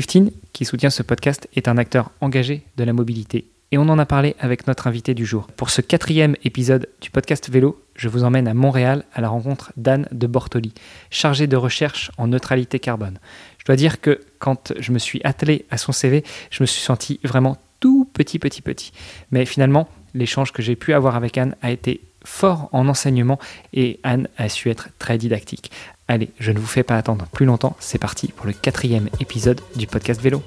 15, qui soutient ce podcast, est un acteur engagé de la mobilité et on en a parlé avec notre invité du jour. Pour ce quatrième épisode du podcast Vélo, je vous emmène à Montréal à la rencontre d'Anne de Bortoli, chargée de recherche en neutralité carbone. Je dois dire que quand je me suis attelé à son CV, je me suis senti vraiment tout petit, petit, petit. Mais finalement, l'échange que j'ai pu avoir avec Anne a été fort en enseignement et Anne a su être très didactique. Allez, je ne vous fais pas attendre plus longtemps, c'est parti pour le quatrième épisode du podcast Vélo.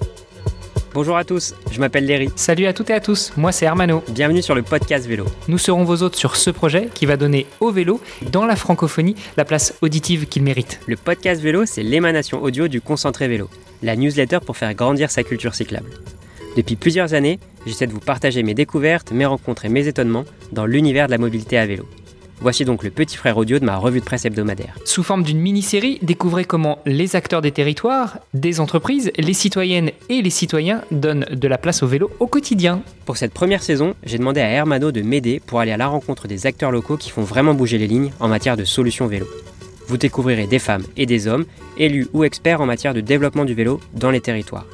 Bonjour à tous, je m'appelle Léry. Salut à toutes et à tous, moi c'est Hermano. Bienvenue sur le podcast Vélo. Nous serons vos hôtes sur ce projet qui va donner au vélo, dans la francophonie, la place auditive qu'il mérite. Le podcast Vélo, c'est l'émanation audio du Concentré Vélo, la newsletter pour faire grandir sa culture cyclable. Depuis plusieurs années, j'essaie de vous partager mes découvertes, mes rencontres et mes étonnements dans l'univers de la mobilité à vélo. Voici donc le petit frère audio de ma revue de presse hebdomadaire. Sous forme d'une mini-série, découvrez comment les acteurs des territoires, des entreprises, les citoyennes et les citoyens donnent de la place au vélo au quotidien. Pour cette première saison, j'ai demandé à Hermano de m'aider pour aller à la rencontre des acteurs locaux qui font vraiment bouger les lignes en matière de solutions vélo. Vous découvrirez des femmes et des hommes, élus ou experts en matière de développement du vélo dans les territoires.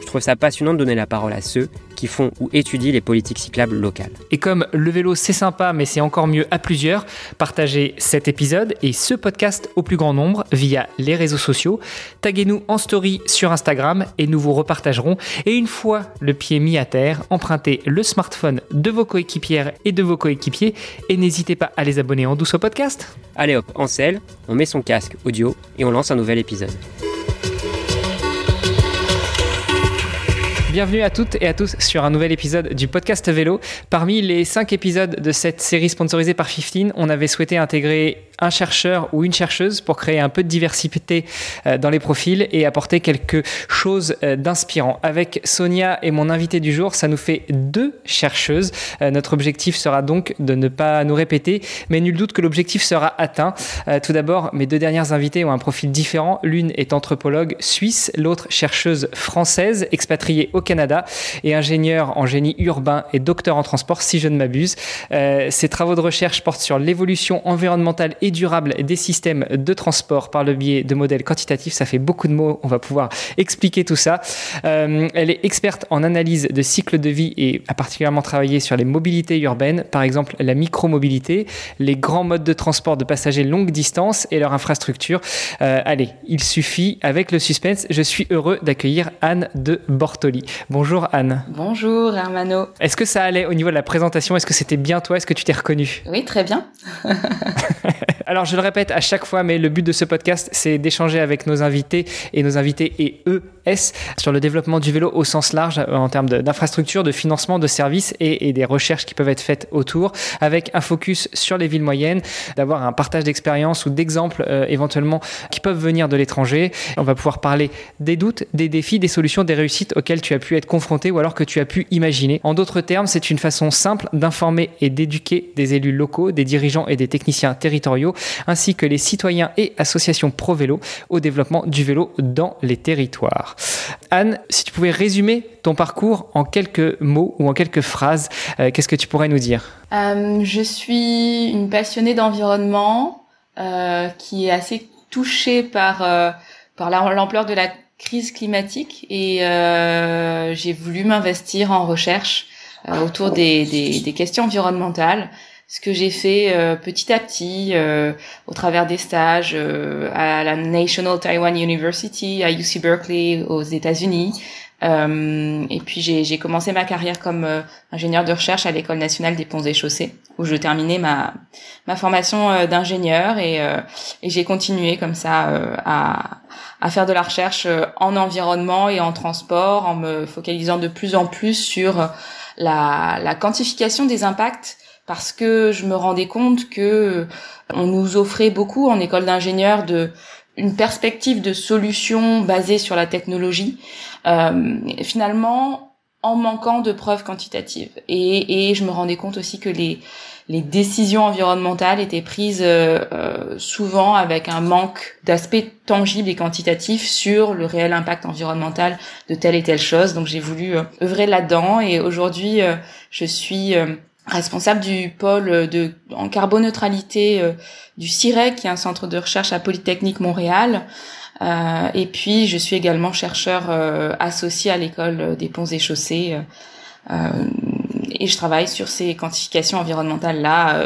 Je trouve ça passionnant de donner la parole à ceux qui font ou étudient les politiques cyclables locales. Et comme le vélo c'est sympa mais c'est encore mieux à plusieurs, partagez cet épisode et ce podcast au plus grand nombre via les réseaux sociaux. Taguez-nous en story sur Instagram et nous vous repartagerons. Et une fois le pied mis à terre, empruntez le smartphone de vos coéquipières et de vos coéquipiers et n'hésitez pas à les abonner en douce au podcast. Allez hop, en selle, on met son casque audio et on lance un nouvel épisode. Bienvenue à toutes et à tous sur un nouvel épisode du podcast vélo. Parmi les cinq épisodes de cette série sponsorisée par 15, on avait souhaité intégrer un chercheur ou une chercheuse pour créer un peu de diversité euh, dans les profils et apporter quelque chose euh, d'inspirant. Avec Sonia et mon invité du jour, ça nous fait deux chercheuses. Euh, notre objectif sera donc de ne pas nous répéter, mais nul doute que l'objectif sera atteint. Tout d'abord, mes deux dernières invitées ont un profil différent. L'une est anthropologue suisse, l'autre chercheuse française, expatriée au Canada et ingénieure en génie urbain et docteur en transport, si je ne m'abuse. Ces travaux de recherche portent sur l'évolution environnementale et durable des systèmes de transport par le biais de modèles quantitatifs. Ça fait beaucoup de mots, on va pouvoir expliquer tout ça. Euh, elle est experte en analyse de cycle de vie et a particulièrement travaillé sur les mobilités urbaines, par exemple la micromobilité, les grands modes de transport de passagers longue distance et leur infrastructure. Euh, allez, il suffit, avec le suspense, je suis heureux d'accueillir Anne de Bortoli. Bonjour Anne. Bonjour Hermano. Est-ce que ça allait au niveau de la présentation? Est-ce que c'était bien toi? Est-ce que tu t'es reconnu Oui, très bien. Alors, je le répète à chaque fois, mais le but de ce podcast, c'est d'échanger avec nos invités et nos invités et eux sur le développement du vélo au sens large euh, en termes d'infrastructures, de, financement, de services et, des recherches qui peuvent être faites autour, avec un focus sur les villes moyennes, d'avoir un partage d'expériences ou d'exemples euh, éventuellement qui peuvent venir de l'étranger. On va pouvoir parler des doutes, des défis, des solutions, des réussites auxquelles tu as pu être confronté ou alors que tu as pu imaginer. En d'autres termes, c'est une façon simple d'informer et d'éduquer des élus locaux, des dirigeants et des techniciens territoriaux, ainsi que les citoyens et associations pro-vélo au développement du vélo dans les territoires. Anne, si tu pouvais résumer ton parcours en quelques mots ou en quelques phrases, euh, qu'est-ce que tu pourrais nous dire? Euh, Je suis une passionnée d'environnement euh, qui est assez touchée par, par l'ampleur de la crise climatique et j'ai voulu m'investir en recherche autour des, des, des questions environnementales ce que j'ai fait euh, petit à petit euh, au travers des stages euh, à la National Taiwan University, à UC Berkeley aux États-Unis. et puis j'ai commencé ma carrière comme ingénieur de recherche à l'école nationale des ponts et chaussées, où je terminais ma ma formation d'ingénieur et, et j'ai continué comme ça à à faire de la recherche en environnement et en transport, en me focalisant de plus en plus sur la, la quantification des impacts parce que je me rendais compte que on nous offrait beaucoup en école d'ingénieur de une perspective de solution basée sur la technologie, euh, finalement en manquant de preuves quantitatives. Et, et, je me rendais compte aussi que les, les décisions environnementales étaient prises euh, euh souvent avec un manque d'aspect tangible et quantitatif sur le réel impact environnemental de telle et telle chose. Donc j'ai voulu euh, œuvrer là-dedans et aujourd'hui euh, je suis responsable du pôle de en carboneutralité euh, du CIREC, qui est un centre de recherche à Polytechnique Montréal. et puis, je suis également chercheur associé à l'école des ponts et chaussées. et je travaille sur ces quantifications environnementales là,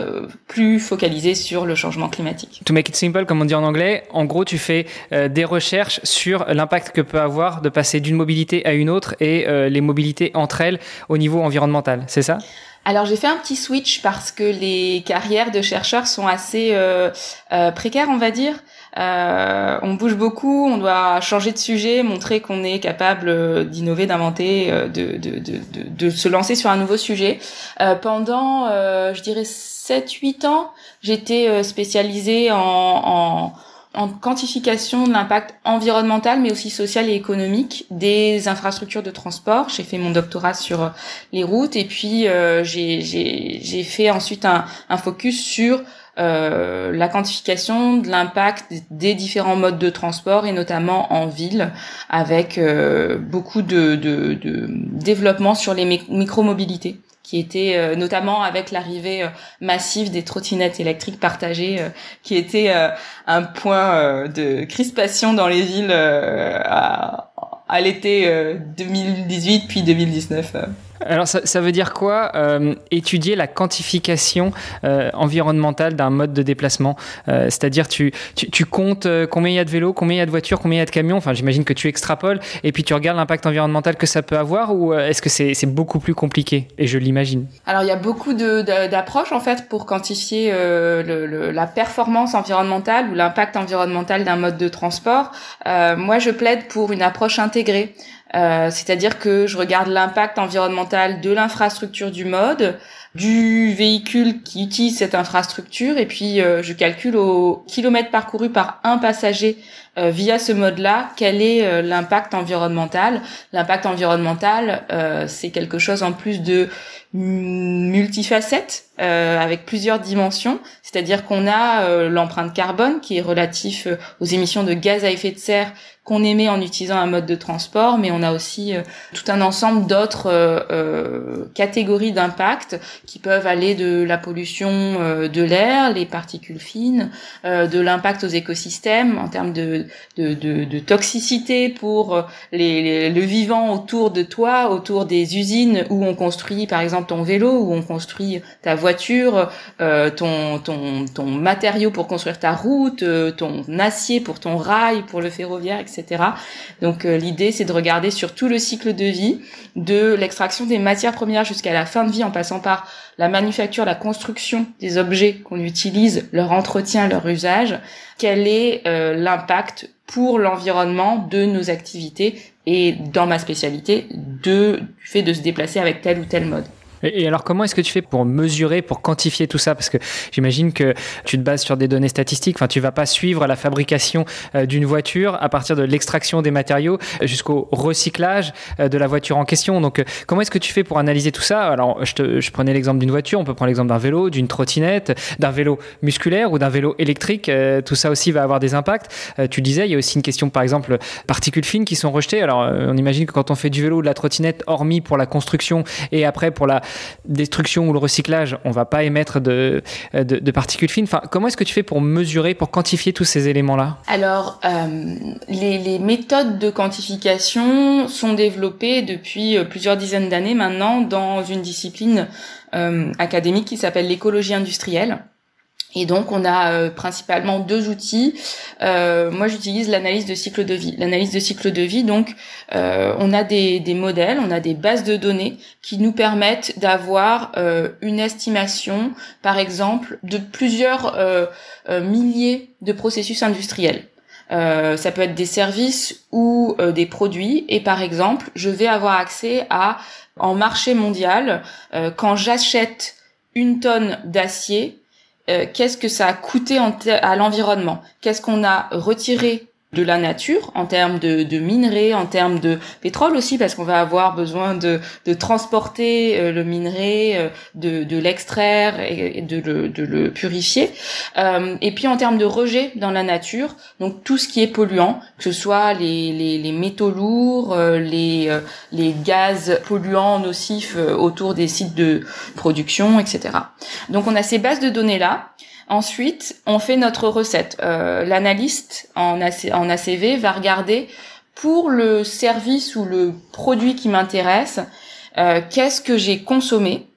plus focalisées sur le changement climatique. To make it simple, comme on dit en anglais, en gros, tu fais des recherches sur l'impact que peut avoir de passer d'une mobilité à une autre et les mobilités entre elles au niveau environnemental. C'est ça? Alors j'ai fait un petit switch parce que les carrières de chercheurs sont assez euh, euh, précaires, on va dire. Euh, on bouge beaucoup, on doit changer de sujet, montrer qu'on est capable d'innover, d'inventer, de, se lancer sur un nouveau sujet. pendant, je dirais, 7-8 ans, j'étais spécialisée en en quantification de l'impact environnemental, mais aussi social et économique des infrastructures de transport. J'ai fait mon doctorat sur euh, les routes et puis euh, j'ai fait ensuite un, un focus sur euh, la quantification de l'impact des différents modes de transport et notamment en ville avec euh, beaucoup de, de, de, développement sur les micromobilités qui était euh, notamment avec l'arrivée euh, massive des trottinettes électriques partagées, euh, qui était un point de crispation dans les villes à, à l'été 2018 puis 2019. Alors ça, veut dire quoi euh, Étudier la quantification euh, environnementale d'un mode de déplacement. Euh, c'est-à-dire tu, tu, comptes combien il y a de vélos, combien il y a de voitures, combien il y a de camions. Enfin j'imagine que tu extrapoles et puis tu regardes l'impact environnemental que ça peut avoir ou est-ce que c'est beaucoup plus compliqué? Et je l'imagine. Alors il y a beaucoup d'approches en fait pour quantifier le, la performance environnementale ou l'impact environnemental d'un mode de transport. moi je plaide pour une approche intégrée. Euh, c'est-à-dire que je regarde l'impact environnemental de l'infrastructure du mode, du véhicule qui utilise cette infrastructure, et puis euh, je calcule au kilomètre parcouru par un passager euh, via ce mode-là, quel est l'impact environnemental. L'impact environnemental, c'est quelque chose en plus de multifacette avec plusieurs dimensions, c'est-à-dire qu'on a l'empreinte carbone qui est relatif aux émissions de gaz à effet de serre qu'on émet en utilisant un mode de transport, mais on a aussi euh, tout un ensemble d'autres euh, euh, catégories d'impact qui peuvent aller de la pollution de l'air, les particules fines, de l'impact aux écosystèmes en termes de, de, de, de toxicité pour les, le vivant autour de toi, autour des usines où on construit par exemple ton vélo, où on construit ta voiture, ton, ton, ton matériau pour construire ta route, ton acier pour ton rail, pour le ferroviaire, etc. Donc euh, l'idée, c'est de regarder sur tout le cycle de vie, de l'extraction des matières premières jusqu'à la fin de vie, en passant par la manufacture, la construction des objets qu'on utilise, leur entretien, leur usage. Quel est euh, l'impact pour l'environnement de nos activités et dans ma spécialité du fait de se déplacer avec tel ou tel mode? Et, alors, comment est-ce que tu fais pour mesurer, pour quantifier tout ça? Parce que j'imagine que tu te bases sur des données statistiques. Enfin, tu vas pas suivre la fabrication euh, d'une voiture à partir de l'extraction des matériaux jusqu'au recyclage euh, de la voiture en question. Donc, euh, comment est-ce que tu fais pour analyser tout ça? Alors, je, te, je prenais l'exemple d'une voiture. On peut prendre l'exemple d'un vélo, d'une trottinette, d'un vélo musculaire ou d'un vélo électrique. tout ça aussi va avoir des impacts. tu disais, il y a aussi une question, par exemple, particules fines qui sont rejetées. Alors, on imagine que quand on fait du vélo ou de la trottinette, hormis pour la construction et après pour la destruction ou le recyclage, on va pas émettre de, particules fines. Comment est-ce que tu fais pour mesurer, pour quantifier tous ces éléments-là? Alors, euh, les, les, méthodes de quantification sont développées depuis euh, plusieurs dizaines d'années maintenant dans une discipline euh, académique qui s'appelle l'écologie industrielle. Et donc on a euh, principalement deux outils. Euh, moi j'utilise l'analyse de cycle de vie. L'analyse de cycle de vie, donc euh, on a des, des, modèles, on a des bases de données qui nous permettent d'avoir une estimation, par exemple, de plusieurs milliers de processus industriels. ça peut être des services ou des produits. Et par exemple, je vais avoir accès à, en marché mondial, quand j'achète une tonne d'acier, euh, qu'est-ce que ça a coûté à l'environnement? Qu'est-ce qu'on a retiré de la nature en termes de, minerais, en termes de pétrole aussi, parce qu'on va avoir besoin de, transporter euh, le minerai, euh, de, l'extraire et de le, purifier. Euh, et puis en termes de rejet dans la nature, donc tout ce qui est polluant, que ce soit les, métaux lourds, les, les gaz polluants nocifs autour des sites de production, etc. Donc on a ces bases de données là. Ensuite, on fait notre recette. Euh, L'analyste en, ACV va regarder pour le service ou le produit qui m'intéresse, euh, qu'est-ce que j'ai consommé,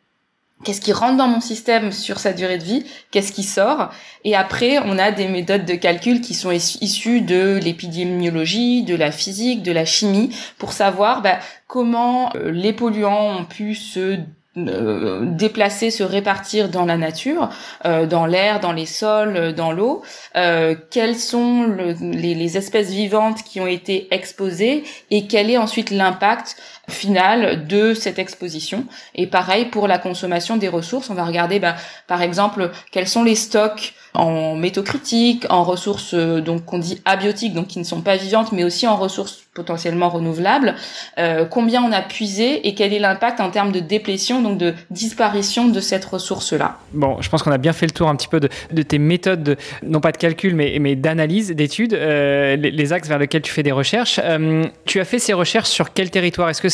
qu'est-ce qui rentre dans mon système sur sa durée de vie, qu'est-ce qui sort. Et après, on a des méthodes de calcul qui sont issues de l'épidémiologie, de la physique, de la chimie, pour savoir bah, comment euh, les polluants ont pu se euh, déplacer, se répartir dans la nature, euh, dans l'air, dans les sols, euh, dans l'eau. Euh, quelles sont le, les, les, espèces vivantes qui ont été exposées et quel est ensuite l'impact final de cette exposition. Et pareil pour la consommation des ressources, on va regarder bah, par exemple quels sont les stocks en métaux critiques, en ressources euh, donc qu'on dit abiotiques, donc qui ne sont pas vivantes, mais aussi en ressources potentiellement renouvelables. Euh, combien on a puisé et quel est l'impact en termes de déplétion, donc de disparition de cette ressource-là? Bon, je pense qu'on a bien fait le tour un petit peu de, tes méthodes, de, non pas de calcul, mais, mais d'analyse, d'études, euh, les, axes vers lesquels tu fais des recherches. Tu as fait ces recherches sur quel territoire? Est-ce que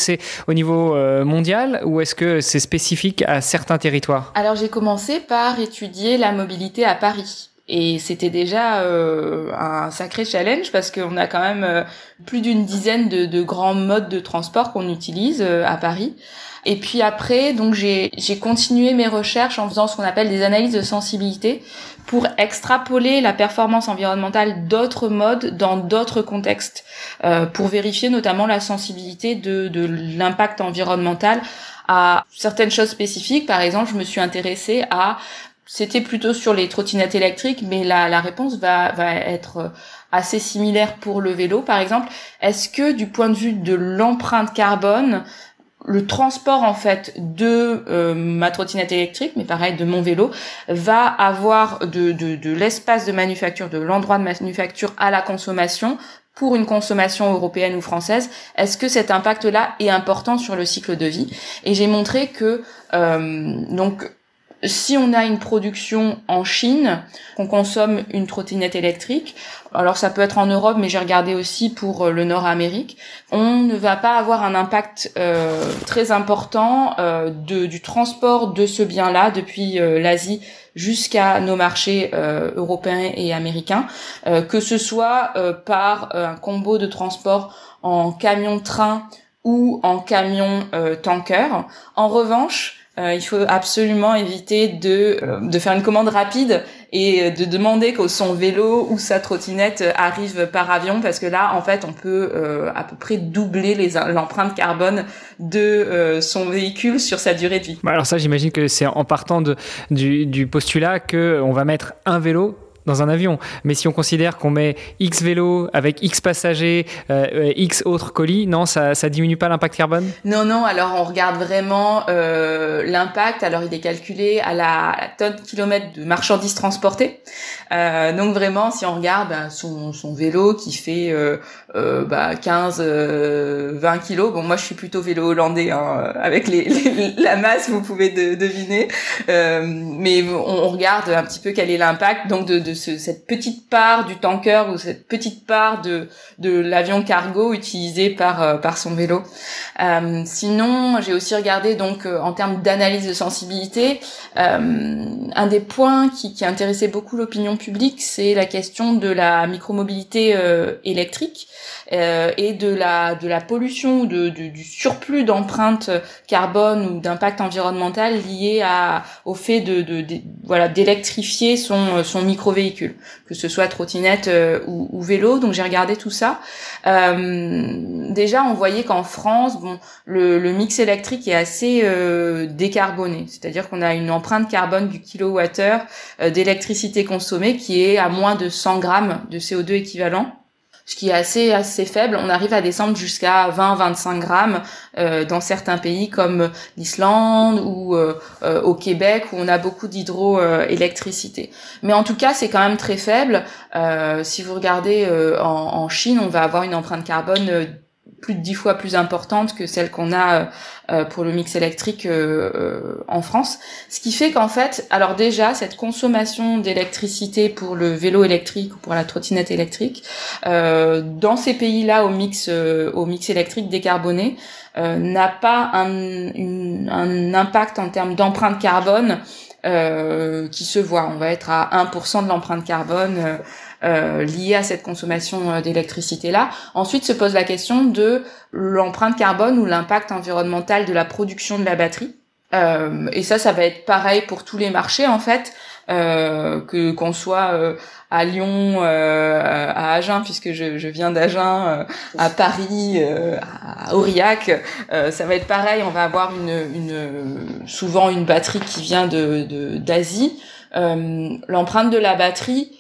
au niveau euh, mondial ou est-ce que c'est spécifique à certains territoires? Alors j'ai commencé par étudier la mobilité à Paris. Et c'était déjà euh, un sacré challenge parce qu'on a quand même euh, plus d'une dizaine de, grands modes de transport qu'on utilise à Paris. Et puis après, donc j'ai continué mes recherches en faisant ce qu'on appelle des analyses de sensibilité pour extrapoler la performance environnementale d'autres modes dans d'autres contextes, euh, pour vérifier notamment la sensibilité de, de l'impact environnemental à certaines choses spécifiques. Par exemple, je me suis intéressée à c'était plutôt sur les trottinettes électriques, mais la, la réponse va, va être assez similaire pour le vélo, par exemple. Est-ce que du point de vue de l'empreinte carbone, le transport en fait de euh, ma trottinette électrique, mais pareil de mon vélo, va avoir de, de, l'espace de manufacture, de l'endroit de manufacture à la consommation pour une consommation européenne ou française, est-ce que cet impact-là est important sur le cycle de vie? Et j'ai montré que euh, donc si on a une production en Chine, qu'on consomme une trottinette électrique, alors ça peut être en Europe, mais j'ai regardé aussi pour euh, le Nord-Amérique, on ne va pas avoir un impact euh, très important euh, du transport de ce bien-là depuis euh, l'Asie jusqu'à nos marchés européens et américains, que ce soit par un combo de transport en camion-train ou en camion-tanker. en revanche, euh, il faut absolument éviter de, euh, de faire une commande rapide et de demander que son vélo ou sa trottinette arrive par avion parce que là en fait on peut euh, à peu près doubler l'empreinte carbone de son véhicule sur sa durée de vie. Bah, alors ça j'imagine que c'est en partant du, du postulat que on va mettre un vélo dans un avion. Mais si on considère qu'on met X vélos avec X passagers, euh, X autres colis, non, ça, diminue pas l'impact carbone? Non, non. Alors on regarde vraiment euh, l'impact. Alors il est calculé à la, tonne kilomètre de marchandises transportées. Euh, donc vraiment, si on regarde son, son, vélo qui fait euh, euh bah, 15, 20 kilos. Bon, moi je suis plutôt vélo hollandais hein, avec les, les, la masse, vous pouvez de, deviner. mais on, on, regarde un petit peu quel est l'impact donc de, de ce, cette petite part du tanker ou cette petite part de, de l'avion cargo utilisé par, euh, par son vélo. Euh, sinon, j'ai aussi regardé donc euh, en termes d'analyse de sensibilité, euh, un des points qui, qui intéressait beaucoup l'opinion publique, c'est la question de la micromobilité euh, électrique euh, et de la de la pollution de, de, du surplus d'empreintes carbone ou d'impact environnemental lié à au fait de, de, de voilà d'électrifier son son micro véhicule, que ce soit trottinette euh, ou, ou, vélo. Donc j'ai regardé tout ça. Euh, déjà, on voyait qu'en France, bon, le, le, mix électrique est assez euh, décarboné, c'est-à-dire qu'on a une empreinte carbone du kilowattheure euh, d'électricité consommée qui est à moins de 100 grammes de CO2 équivalent ce qui est assez assez faible. On arrive à descendre jusqu'à 20-25 grammes euh, dans certains pays comme l'Islande ou euh, euh, au Québec où on a beaucoup d'hydroélectricité. Mais en tout cas, c'est quand même très faible. Euh, si vous regardez en, en, Chine, on va avoir une empreinte carbone plus de dix fois plus importante que celle qu'on a euh, pour le mix électrique euh, euh, en France. Ce qui fait qu'en fait, alors déjà, cette consommation d'électricité pour le vélo électrique ou pour la trottinette électrique, dans ces pays-là au mix, au mix électrique décarboné, n'a pas un, une, un impact en termes d'empreinte carbone qui se voit. On va être à 1% de l'empreinte carbone euh, liée à cette consommation d'électricité là. Ensuite se pose la question de l'empreinte carbone ou l'impact environnemental de la production de la batterie. et ça, ça va être pareil pour tous les marchés en fait. Euh, que qu'on soit euh, à Lyon, euh, à Agen puisque je, je viens d'Agen, à Paris, à Aurillac, ça va être pareil. On va avoir une, une souvent une batterie qui vient de d'Asie. L'empreinte de la batterie,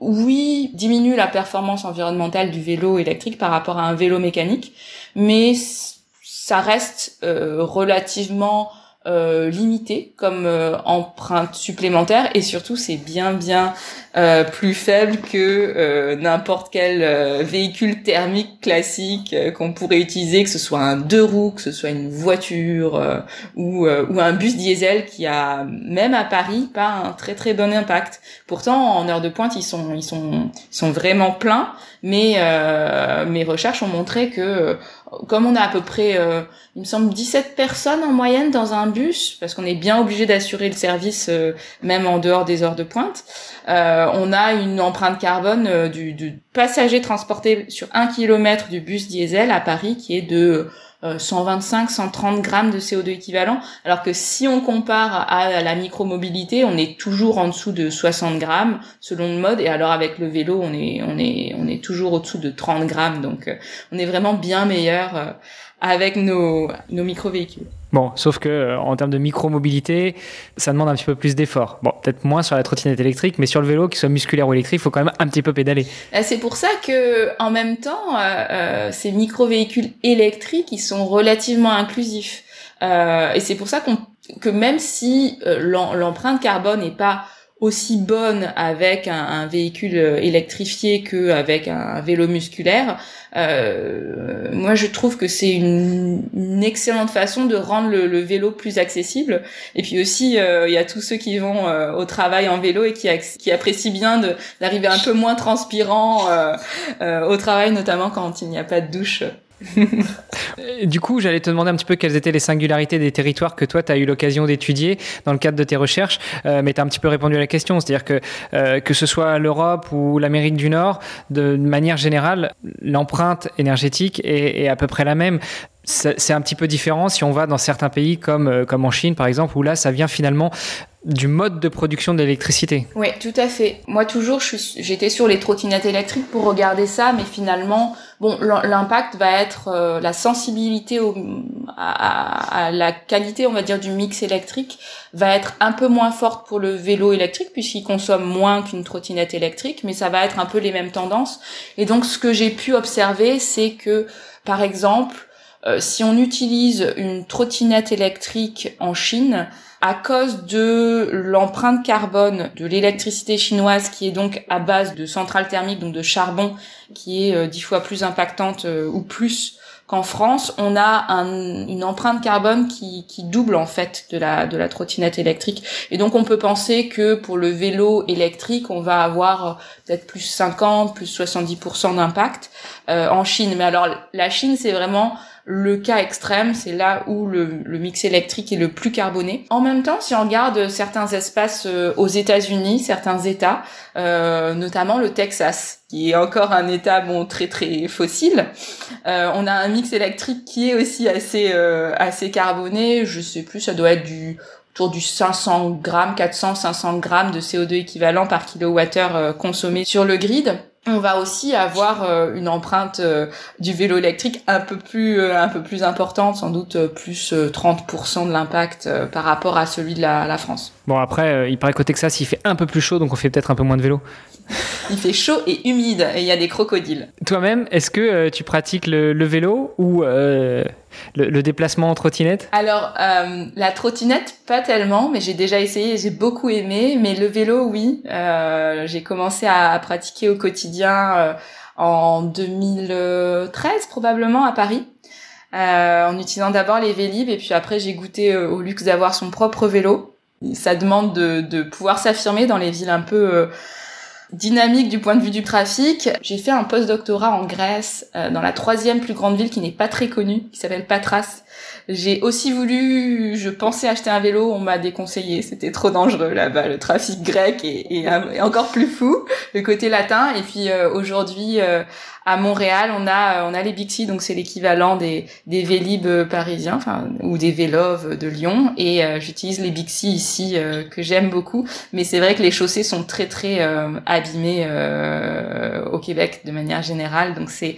oui, diminue la performance environnementale du vélo électrique par rapport à un vélo mécanique, mais ça reste relativement euh, limité comme euh, empreinte supplémentaire et surtout c'est bien bien euh, plus faible que euh, n'importe quel véhicule thermique classique qu'on pourrait utiliser, que ce soit un deux roues, que ce soit une voiture ou, ou un bus diesel qui a même à Paris pas un très très bon impact. Pourtant en heure de pointe ils sont ils sont ils sont vraiment pleins, mais mes recherches ont montré que comme on a à peu près, euh, il me semble, 17 personnes en moyenne dans un bus, parce qu'on est bien obligé d'assurer le service euh, même en dehors des heures de pointe, euh, on a une empreinte carbone du, du, passager transporté sur un kilomètre du bus diesel à Paris qui est de 125, 130 grammes de CO2 équivalent, alors que si on compare à la micromobilité, on est toujours en dessous de 60 grammes selon le mode, et alors avec le vélo, on est on est on est toujours au-dessous de 30 grammes, donc on est vraiment bien meilleur avec nos, nos micro-véhicules. Bon, sauf que euh, en termes de micro-mobilité, ça demande un petit peu plus d'efforts. Bon, peut-être moins sur la trottinette électrique, mais sur le vélo, qu'il soit musculaire ou électrique, il faut quand même un petit peu pédaler. C'est pour ça que, en même temps, euh, euh, ces micro-véhicules électriques, ils sont relativement inclusifs. Euh, et c'est pour ça qu'on, que même si euh, l'empreinte carbone n'est pas aussi bonne avec un, véhicule électrifié qu'avec un vélo musculaire, euh, moi je trouve que c'est une, excellente façon de rendre le, vélo plus accessible. Et puis aussi, euh, il y a tous ceux qui vont euh, au travail en vélo et qui, apprécient bien d'arriver un peu moins transpirant euh, euh, au travail, notamment quand il n'y a pas de douche du coup, j'allais te demander un petit peu quelles étaient les singularités des territoires que toi, tu as eu l'occasion d'étudier dans le cadre de tes recherches, euh, mais tu as un petit peu répondu à la question, c'est-à-dire que euh, que ce soit l'Europe ou l'Amérique du Nord, de manière générale, l'empreinte énergétique est, à peu près la même c'est un petit peu différent si on va dans certains pays comme, euh, comme en Chine par exemple, où là ça vient finalement du mode de production d'électricité. Oui, tout à fait. Moi toujours, j'étais sur les trottinettes électriques pour regarder ça, mais finalement, bon, l'impact va être euh, la sensibilité à, la qualité, on va dire, du mix électrique va être un peu moins forte pour le vélo électrique puisqu'il consomme moins qu'une trottinette électrique, mais ça va être un peu les mêmes tendances. Et donc, ce que j'ai pu observer, c'est que, par exemple, euh, si on utilise une trottinette électrique en Chine, à cause de l'empreinte carbone de l'électricité chinoise qui est donc à base de centrales thermiques, donc de charbon, qui est euh, dix fois plus impactante euh, ou plus qu'en France, on a un, une empreinte carbone qui, double en fait de la, de trottinette électrique. Et donc on peut penser que pour le vélo électrique, on va avoir peut-être plus 50, plus 70% d'impact euh, en Chine. Mais alors la Chine, c'est vraiment le cas extrême, c'est là où le, le, mix électrique est le plus carboné. En même temps, si on regarde certains espaces euh, aux États-Unis, certains États, euh, notamment le Texas, qui est encore un État bon très très fossile, euh, on a un mix électrique qui est aussi assez euh, assez carboné. Je sais plus, ça doit être du autour du 500 grammes, 400, 500 grammes de CO2 équivalent par kilowattheure consommé sur le grid on va aussi avoir euh, une empreinte euh, du vélo électrique un peu plus euh, un peu plus importante, sans doute plus 30% de l'impact par rapport à celui de la, la France. Bon après, il paraît qu'au Texas, il fait un peu plus chaud, donc on fait peut-être un peu moins de vélo. il fait chaud et humide et il y a des crocodiles. Toi-même, est-ce que tu pratiques le, le vélo ou le, déplacement en trottinette Alors, euh, la trottinette, pas tellement, mais j'ai déjà essayé j'ai beaucoup aimé. Mais le vélo, oui. Euh, j'ai commencé à, pratiquer au quotidien euh, en 2013, probablement, à Paris. en utilisant d'abord les Vélib et puis après j'ai goûté au luxe d'avoir son propre vélo. Ça demande de, de pouvoir s'affirmer dans les villes un peu Dynamique du point de vue du trafic, j'ai fait un post-doctorat en Grèce, dans la troisième plus grande ville qui n'est pas très connue, qui s'appelle Patras. J'ai aussi voulu, je pensais acheter un vélo, on m'a déconseillé, c'était trop dangereux là-bas, le trafic grec est, encore plus fou, le côté latin. Et puis aujourd'hui, à Montréal, on a on a les Bixi, donc c'est l'équivalent des des Vélib parisiens, enfin ou des Vélov de Lyon. Et euh, j'utilise les Bixi ici euh, que j'aime beaucoup, mais c'est vrai que les chaussées sont très très euh, abîmées au Québec de manière générale, donc c'est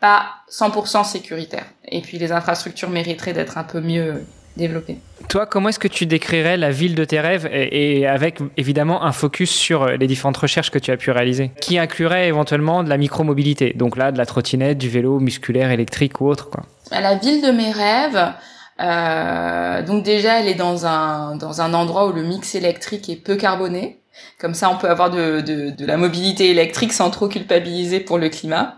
pas 100% sécuritaire. Et puis les infrastructures mériteraient d'être un peu mieux développer. Toi, comment est-ce que tu décrirais la ville de tes rêves et, avec évidemment un focus sur les différentes recherches que tu as pu réaliser, qui inclurait éventuellement de la micromobilité, donc là de la trottinette, du vélo musculaire, électrique ou autre quoi. La ville de mes rêves, euh, donc déjà elle est dans un dans un endroit où le mix électrique est peu carboné. Comme ça, on peut avoir de, de, de, la mobilité électrique sans trop culpabiliser pour le climat.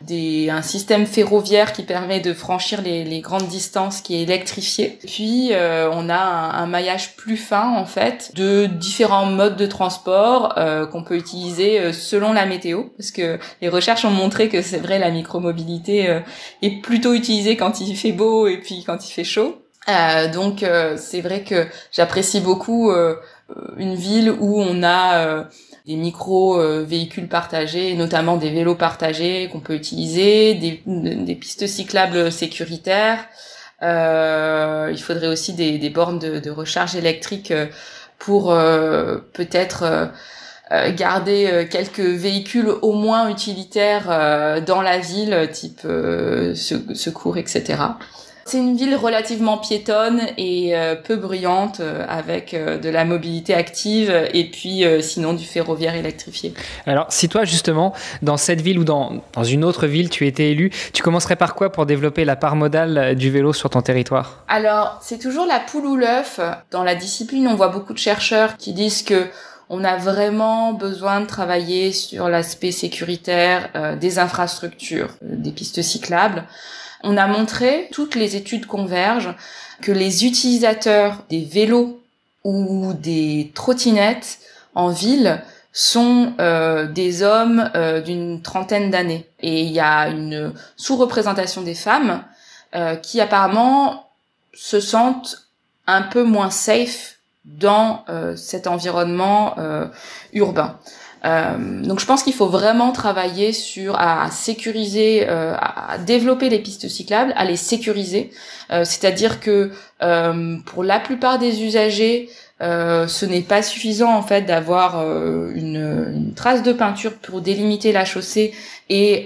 Des, un système ferroviaire qui permet de franchir les, les grandes distances qui est électrifié. Puis, euh, on a un, maillage plus fin, en fait, de différents modes de transport euh, qu'on peut utiliser euh, selon la météo. Parce que les recherches ont montré que c'est vrai, la micromobilité est plutôt utilisée quand il fait beau et puis quand il fait chaud. Euh, donc euh, c'est vrai que j'apprécie beaucoup euh, une ville où on a des micro véhicules partagés, notamment des vélos partagés qu'on peut utiliser, des, des, pistes cyclables sécuritaires. il faudrait aussi des, des bornes de, de, recharge électrique pour peut-être garder quelques véhicules au moins utilitaires dans la ville, type secours, etc. C'est une ville relativement piétonne et euh, peu bruyante, euh, avec euh, de la mobilité active et puis sinon du ferroviaire électrifié. Alors, si toi justement, dans cette ville ou dans, dans une autre ville, tu étais élu, tu commencerais par quoi pour développer la part modale du vélo sur ton territoire? Alors, c'est toujours la poule ou l'œuf. Dans la discipline, on voit beaucoup de chercheurs qui disent que on a vraiment besoin de travailler sur l'aspect sécuritaire des infrastructures, des pistes cyclables. On a montré, toutes les études convergent, que les utilisateurs des vélos ou des trottinettes en ville sont euh, des hommes euh, d'une trentaine d'années. Et il y a une sous-représentation des femmes euh, qui apparemment se sentent un peu moins safe dans cet environnement urbain. Euh, donc je pense qu'il faut vraiment travailler sur à, sécuriser, euh, à, développer les pistes cyclables, à les sécuriser. Euh, c'est-à-dire que pour la plupart des usagers, ce n'est pas suffisant en fait d'avoir une, une, trace de peinture pour délimiter la chaussée et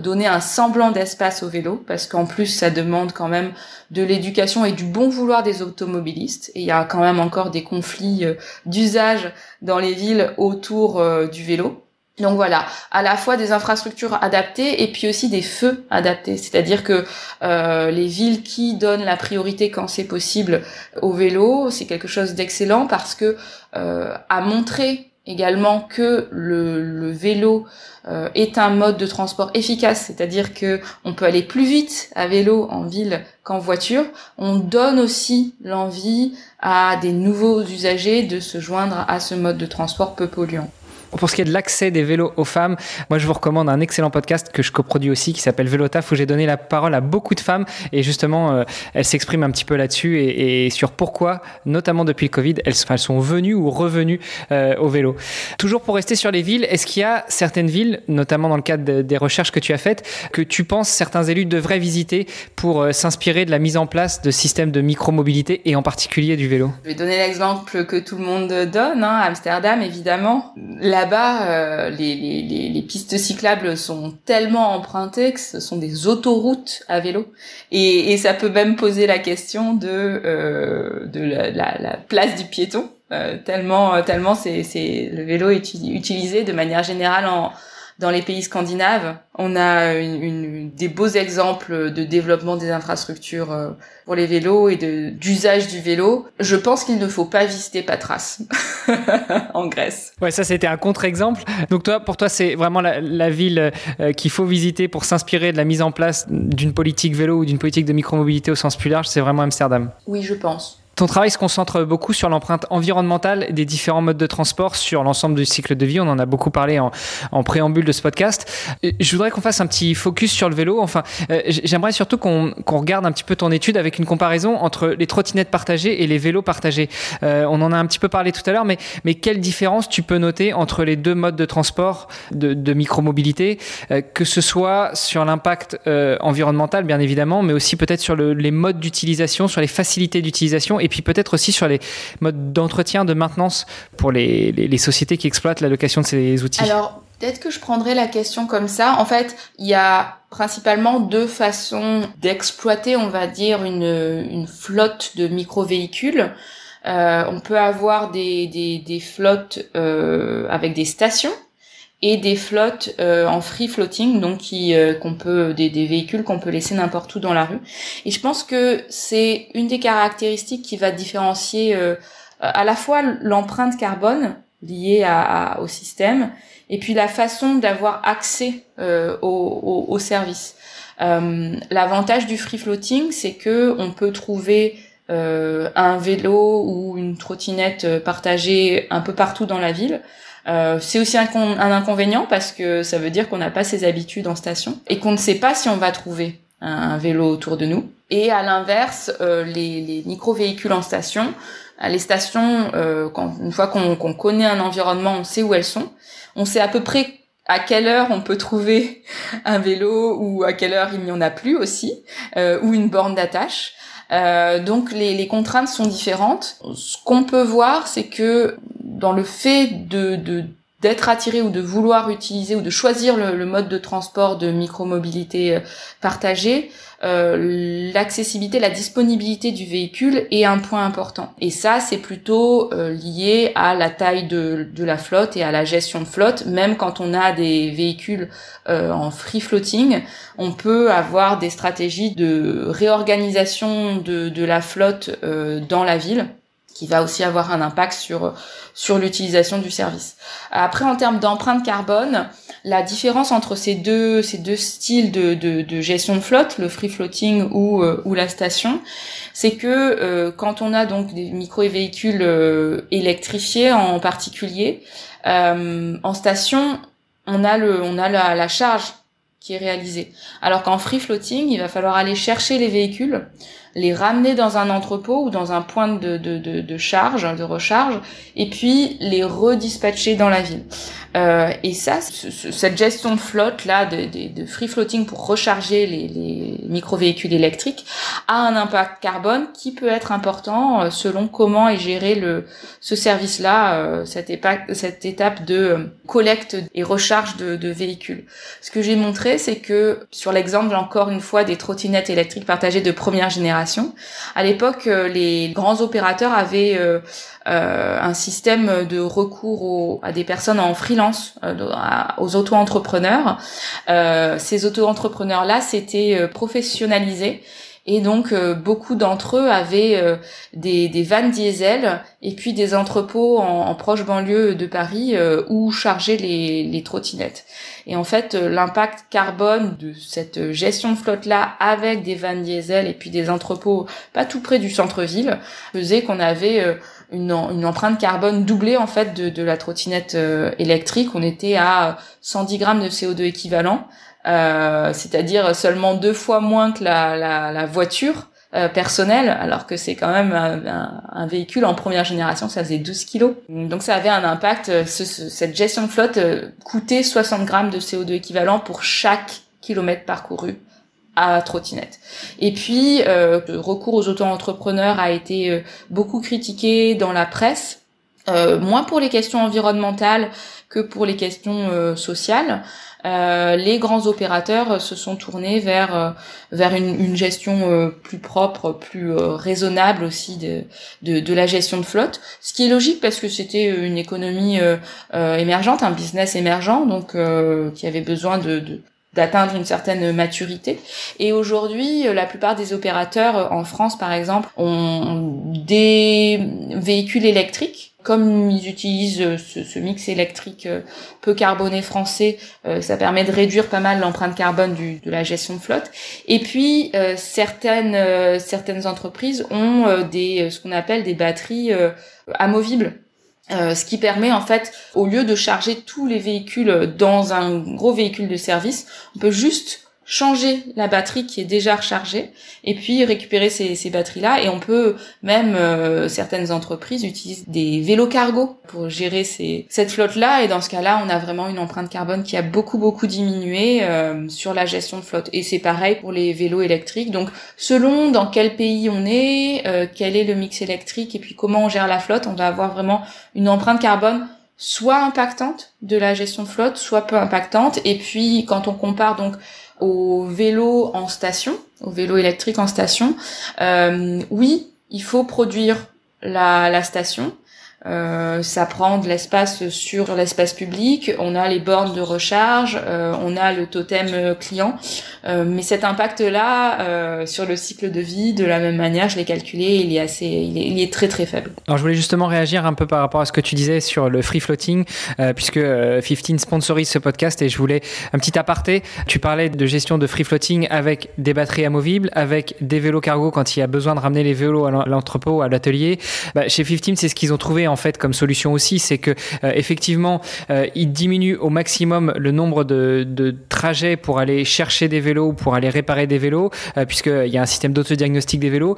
donner un semblant d'espace au vélo, parce qu'en plus ça demande quand même de l'éducation et du bon vouloir des automobilistes. Et il y a quand même encore des conflits euh, d'usage dans les villes autour euh, du vélo. Donc voilà, à la fois des infrastructures adaptées et puis aussi des feux adaptés. C'est-à-dire que euh, les villes qui donnent la priorité quand c'est possible au vélo, c'est quelque chose d'excellent parce que euh, à montrer également que le, vélo euh, est un mode de transport efficace, c'est-à-dire que on peut aller plus vite à vélo en ville qu'en voiture. On donne aussi l'envie à des nouveaux usagers de se joindre à ce mode de transport peu polluant. Pour ce qui est de l'accès des vélos aux femmes, moi je vous recommande un excellent podcast que je coproduis aussi qui s'appelle Vélotaf où j'ai donné la parole à beaucoup de femmes et justement euh, elles s'expriment un petit peu là-dessus et, sur pourquoi, notamment depuis le Covid, elles, sont venues ou revenues euh, au vélo. Toujours pour rester sur les villes, est-ce qu'il y a certaines villes, notamment dans le cadre des recherches que tu as faites, que tu penses certains élus devraient visiter pour euh, s'inspirer de la mise en place de systèmes de micromobilité et en particulier du vélo? Je vais donner l'exemple que tout le monde donne, hein, Amsterdam évidemment. Là-bas, euh, les, les, les, pistes cyclables sont tellement empruntées que ce sont des autoroutes à vélo. Et, et ça peut même poser la question de, euh, de la, la, place du piéton. Euh, tellement, tellement c'est, c'est le vélo est utilisé de manière générale en, dans les pays scandinaves. On a une, des beaux exemples de développement des infrastructures euh, pour les vélos et d'usage du vélo. Je pense qu'il ne faut pas visiter Patras en Grèce. Ouais, ça c'était un contre-exemple. Donc toi, pour toi, c'est vraiment la, ville euh, qu'il faut visiter pour s'inspirer de la mise en place d'une politique vélo ou d'une politique de micromobilité au sens plus large. C'est vraiment Amsterdam? Oui, je pense. Ton travail se concentre beaucoup sur l'empreinte environnementale des différents modes de transport sur l'ensemble du cycle de vie. On en a beaucoup parlé en, préambule de ce podcast. Je voudrais qu'on fasse un petit focus sur le vélo. Enfin, euh, j'aimerais surtout qu'on regarde un petit peu ton étude avec une comparaison entre les trottinettes partagées et les vélos partagés. Euh, on en a un petit peu parlé tout à l'heure, mais, mais quelle différence tu peux noter entre les deux modes de transport de, de micromobilité, euh, que ce soit sur l'impact environnemental, bien évidemment, mais aussi peut-être sur le, les modes d'utilisation, sur les facilités d'utilisation, et puis peut-être aussi sur les modes d'entretien, de maintenance pour les, les, les sociétés qui exploitent la location de ces outils. Alors, Peut-être que je prendrais la question comme ça. En fait, il y a principalement deux façons d'exploiter, on va dire, une, une flotte de micro-véhicules. Euh, on peut avoir des, des, des flottes euh, avec des stations et des flottes euh, en free floating, donc qui euh, qu'on peut des, des véhicules qu'on peut laisser n'importe où dans la rue. Et je pense que c'est une des caractéristiques qui va différencier euh, à la fois l'empreinte carbone liée à, au système et puis la façon d'avoir accès euh, au, au, service. Euh, L'avantage du free floating, c'est que on peut trouver euh, un vélo ou une trottinette partagée un peu partout dans la ville. Euh, c'est aussi un, un, inconvénient parce que ça veut dire qu'on n'a pas ses habitudes en station et qu'on ne sait pas si on va trouver un, vélo autour de nous. Et à l'inverse, euh, les, les micro-véhicules en station, les stations, euh, quand, une fois qu'on connaît un environnement, on sait où elles sont on sait à peu près à quelle heure on peut trouver un vélo ou à quelle heure il n'y en a plus aussi, euh, ou une borne d'attache. Euh, donc les, contraintes sont différentes. Ce qu'on peut voir, c'est que dans le fait d'être attiré ou de vouloir utiliser ou de choisir le, mode de transport de micromobilité euh, partagée, euh, l'accessibilité, la disponibilité du véhicule est un point important. Et ça, c'est plutôt euh, lié à la taille de, la flotte et à la gestion de flotte. Même quand on a des véhicules en free floating, on peut avoir des stratégies de réorganisation de la flotte dans la ville qui va aussi avoir un impact sur sur l'utilisation du service. Après, en termes d'empreinte carbone, la différence entre ces deux ces deux styles de, de, de gestion de flotte, le free floating ou euh, ou la station, c'est que euh, quand on a donc des micro véhicules euh, électrifiés en particulier, en station, on a le on a la, la charge qui est réalisée. Alors qu'en free floating, il va falloir aller chercher les véhicules les ramener dans un entrepôt ou dans un point de, de, de, de charge, de recharge, et puis les redispatcher dans la ville. Euh, et ça, cette gestion de flotte là, de, de, de free floating pour recharger les, les micro-véhicules électriques, a un impact carbone qui peut être important euh, selon comment est géré le ce service-là, euh, cette, étape, cette étape de euh, collecte et recharge de, de véhicules. Ce que j'ai montré, c'est que sur l'exemple encore une fois des trottinettes électriques partagées de première génération, à l'époque, les grands opérateurs avaient euh, un système de recours à des personnes en freelance, euh, aux auto-entrepreneurs. Euh, ces auto-entrepreneurs-là s'étaient professionnalisés et donc beaucoup d'entre eux avaient des, des vannes diesel et puis des entrepôts en, proche banlieue de Paris où charger les, trottinettes. Et en fait, l'impact carbone de cette gestion de flotte-là avec des vannes diesel et puis des entrepôts pas tout près du centre-ville faisait qu'on avait une, empreinte carbone doublée en fait de, de la trottinette euh, électrique. On était à 110 grammes de CO2 équivalent, euh, c'est-à-dire seulement deux fois moins que la, la, la voiture euh, personnelle, alors que c'est quand même un, un, véhicule en première génération, ça faisait 12 kilos. Donc ça avait un impact. Euh, ce, cette gestion de flotte coûtait 60 grammes de CO2 équivalent pour chaque kilomètre parcouru à trottinette. Et puis, euh, le recours aux auto-entrepreneurs a été euh, beaucoup critiqué dans la presse, euh, moins pour les questions environnementales que pour les questions sociales. Les grands opérateurs se sont tournés vers vers une, une gestion plus propre, plus raisonnable aussi de, de, de la gestion de flotte, ce qui est logique parce que c'était une économie émergente, un business émergent, donc qui avait besoin de, de d'atteindre une certaine maturité. Et aujourd'hui, la plupart des opérateurs en France, par exemple, ont des véhicules électriques comme ils utilisent ce, mix électrique peu carboné français, ça permet de réduire pas mal l'empreinte carbone du, de la gestion de flotte. Et puis certaines certaines entreprises ont des ce qu'on appelle des batteries amovibles. ce qui permet en fait, au lieu de charger tous les véhicules dans un gros véhicule de service, on peut juste changer la batterie qui est déjà rechargée et puis récupérer ces, ces batteries-là. Et on peut même, euh, certaines entreprises utilisent des vélos cargo pour gérer ces, cette flotte-là. Et dans ce cas-là, on a vraiment une empreinte carbone qui a beaucoup, beaucoup diminué euh, sur la gestion de flotte. Et c'est pareil pour les vélos électriques. Donc, selon dans quel pays on est, euh, quel est le mix électrique et puis comment on gère la flotte, on va avoir vraiment une empreinte carbone soit impactante de la gestion de flotte, soit peu impactante. Et puis, quand on compare donc au vélo en station, au vélo électrique en station, euh, oui, il faut produire la, la station, euh, ça prend de l'espace sur l'espace public, on a les bornes de recharge, euh, on a le totem client, euh, mais cet impact-là euh, sur le cycle de vie, de la même manière, je l'ai calculé, il est assez, il est, il est, très très faible. Alors je voulais justement réagir un peu par rapport à ce que tu disais sur le free floating, euh, puisque 15 sponsorise ce podcast et je voulais un petit aparté. Tu parlais de gestion de free floating avec des batteries amovibles, avec des vélos cargo quand il y a besoin de ramener les vélos à l'entrepôt, à l'atelier. Bah, chez 15, c'est ce qu'ils ont trouvé en fait comme solution aussi, c'est que euh, effectivement, euh, ils diminuent au maximum le nombre de, trajets pour aller chercher des vélos ou pour aller réparer des vélos, euh, puisqu'il y a un système d'autodiagnostic des vélos.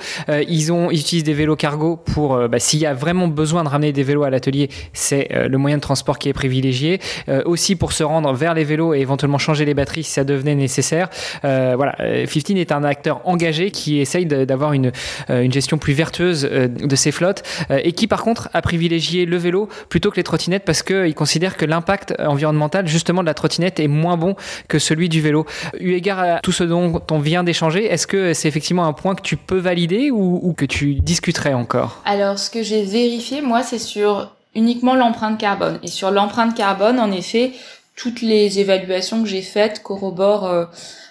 ils ont, ils utilisent des vélos cargo pour, bah, s'il y a vraiment besoin de ramener des vélos à l'atelier, c'est le moyen de transport qui est privilégié. aussi pour se rendre vers les vélos et éventuellement changer les batteries si ça devenait nécessaire. voilà, 15 est un acteur engagé qui essaye d'avoir une, une gestion plus vertueuse de ses flottes et qui par contre a privilégié privilégier le vélo plutôt que les trottinettes parce qu'ils considèrent que l'impact environnemental justement de la trottinette est moins bon que celui du vélo. Eu égard à tout ce dont on vient d'échanger, est-ce que c'est effectivement un point que tu peux valider ou, que tu discuterais encore? Alors ce que j'ai vérifié moi c'est sur uniquement l'empreinte carbone. Et sur l'empreinte carbone en effet toutes les évaluations que j'ai faites corroborent euh,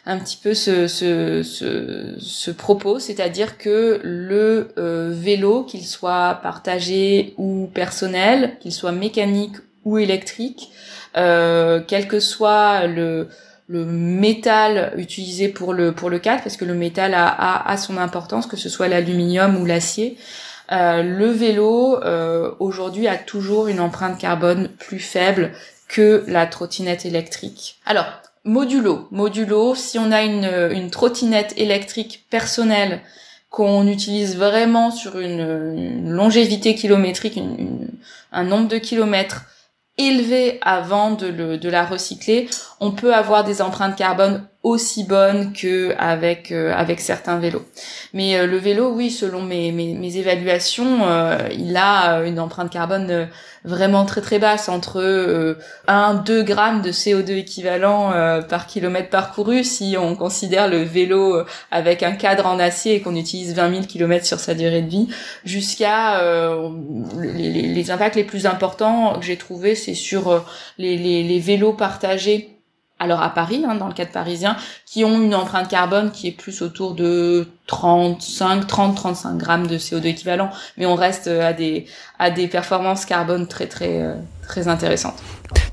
un petit peu ce, ce, ce, propos, c'est-à-dire que le euh, vélo, qu'il soit partagé ou personnel, qu'il soit mécanique ou électrique, euh, quel que soit le, le métal utilisé pour le pour le cadre, parce que le métal a, a, son importance, que ce soit l'aluminium ou l'acier. Euh, le vélo aujourd'hui a toujours une empreinte carbone plus faible que la trottinette électrique. Alors, modulo. Modulo, si on a une, une trottinette électrique personnelle qu'on utilise vraiment sur une, longévité kilométrique, un nombre de kilomètres élevé avant de, le, de la recycler, on peut avoir des empreintes carbone aussi bonnes que avec euh, avec certains vélos. Mais euh, le vélo, oui, selon mes mes, mes évaluations, euh, il a une empreinte carbone vraiment très très basse, entre 1-2 grammes de CO2 équivalent par kilomètre parcouru si on considère le vélo avec un cadre en acier et qu'on utilise 20 000 kilomètres sur sa durée de vie, jusqu'à les, les, impacts les plus importants que j'ai trouvé, c'est sur les, les, les vélos partagés alors à Paris, hein, dans le cadre parisien, qui ont une empreinte carbone qui est plus autour de 35, 30, 35 grammes de CO2 équivalent, mais on reste euh, à des à des performances carbone très très euh, très intéressantes.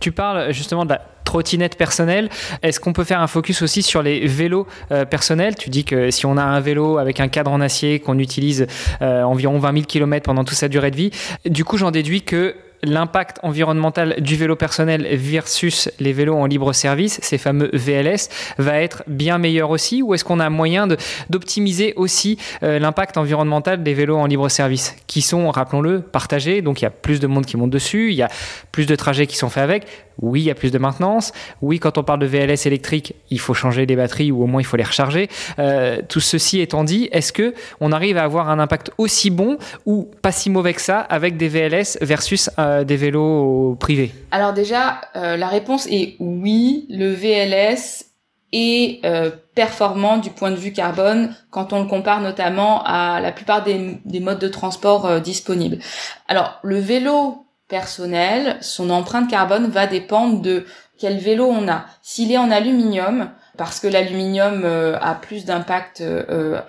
Tu parles justement de la trottinette personnelle. Est-ce qu'on peut faire un focus aussi sur les vélos euh, personnels? Tu dis que si on a un vélo avec un cadre en acier qu'on utilise environ 20 000 km pendant toute sa durée de vie, du coup j'en déduis que l'impact environnemental du vélo personnel versus les vélos en libre service, ces fameux VLS, va être bien meilleur aussi Ou est-ce qu'on a moyen d'optimiser aussi euh, l'impact environnemental des vélos en libre service qui sont, rappelons-le, partagés Donc il y a plus de monde qui monte dessus, il y a plus de trajets qui sont faits avec. Oui, il y a plus de maintenance. Oui, quand on parle de VLS électrique, il faut changer les batteries ou au moins il faut les recharger. Euh, tout ceci étant dit, est-ce que on arrive à avoir un impact aussi bon ou pas si mauvais que ça avec des VLS versus euh, des vélos privés? Alors déjà, euh, la réponse est oui. Le VLS est performant du point de vue carbone quand on le compare notamment à la plupart des, des modes de transport disponibles. Alors le vélo personnel, son empreinte carbone va dépendre de quel vélo on a. S'il est en aluminium, parce que l'aluminium a plus d'impact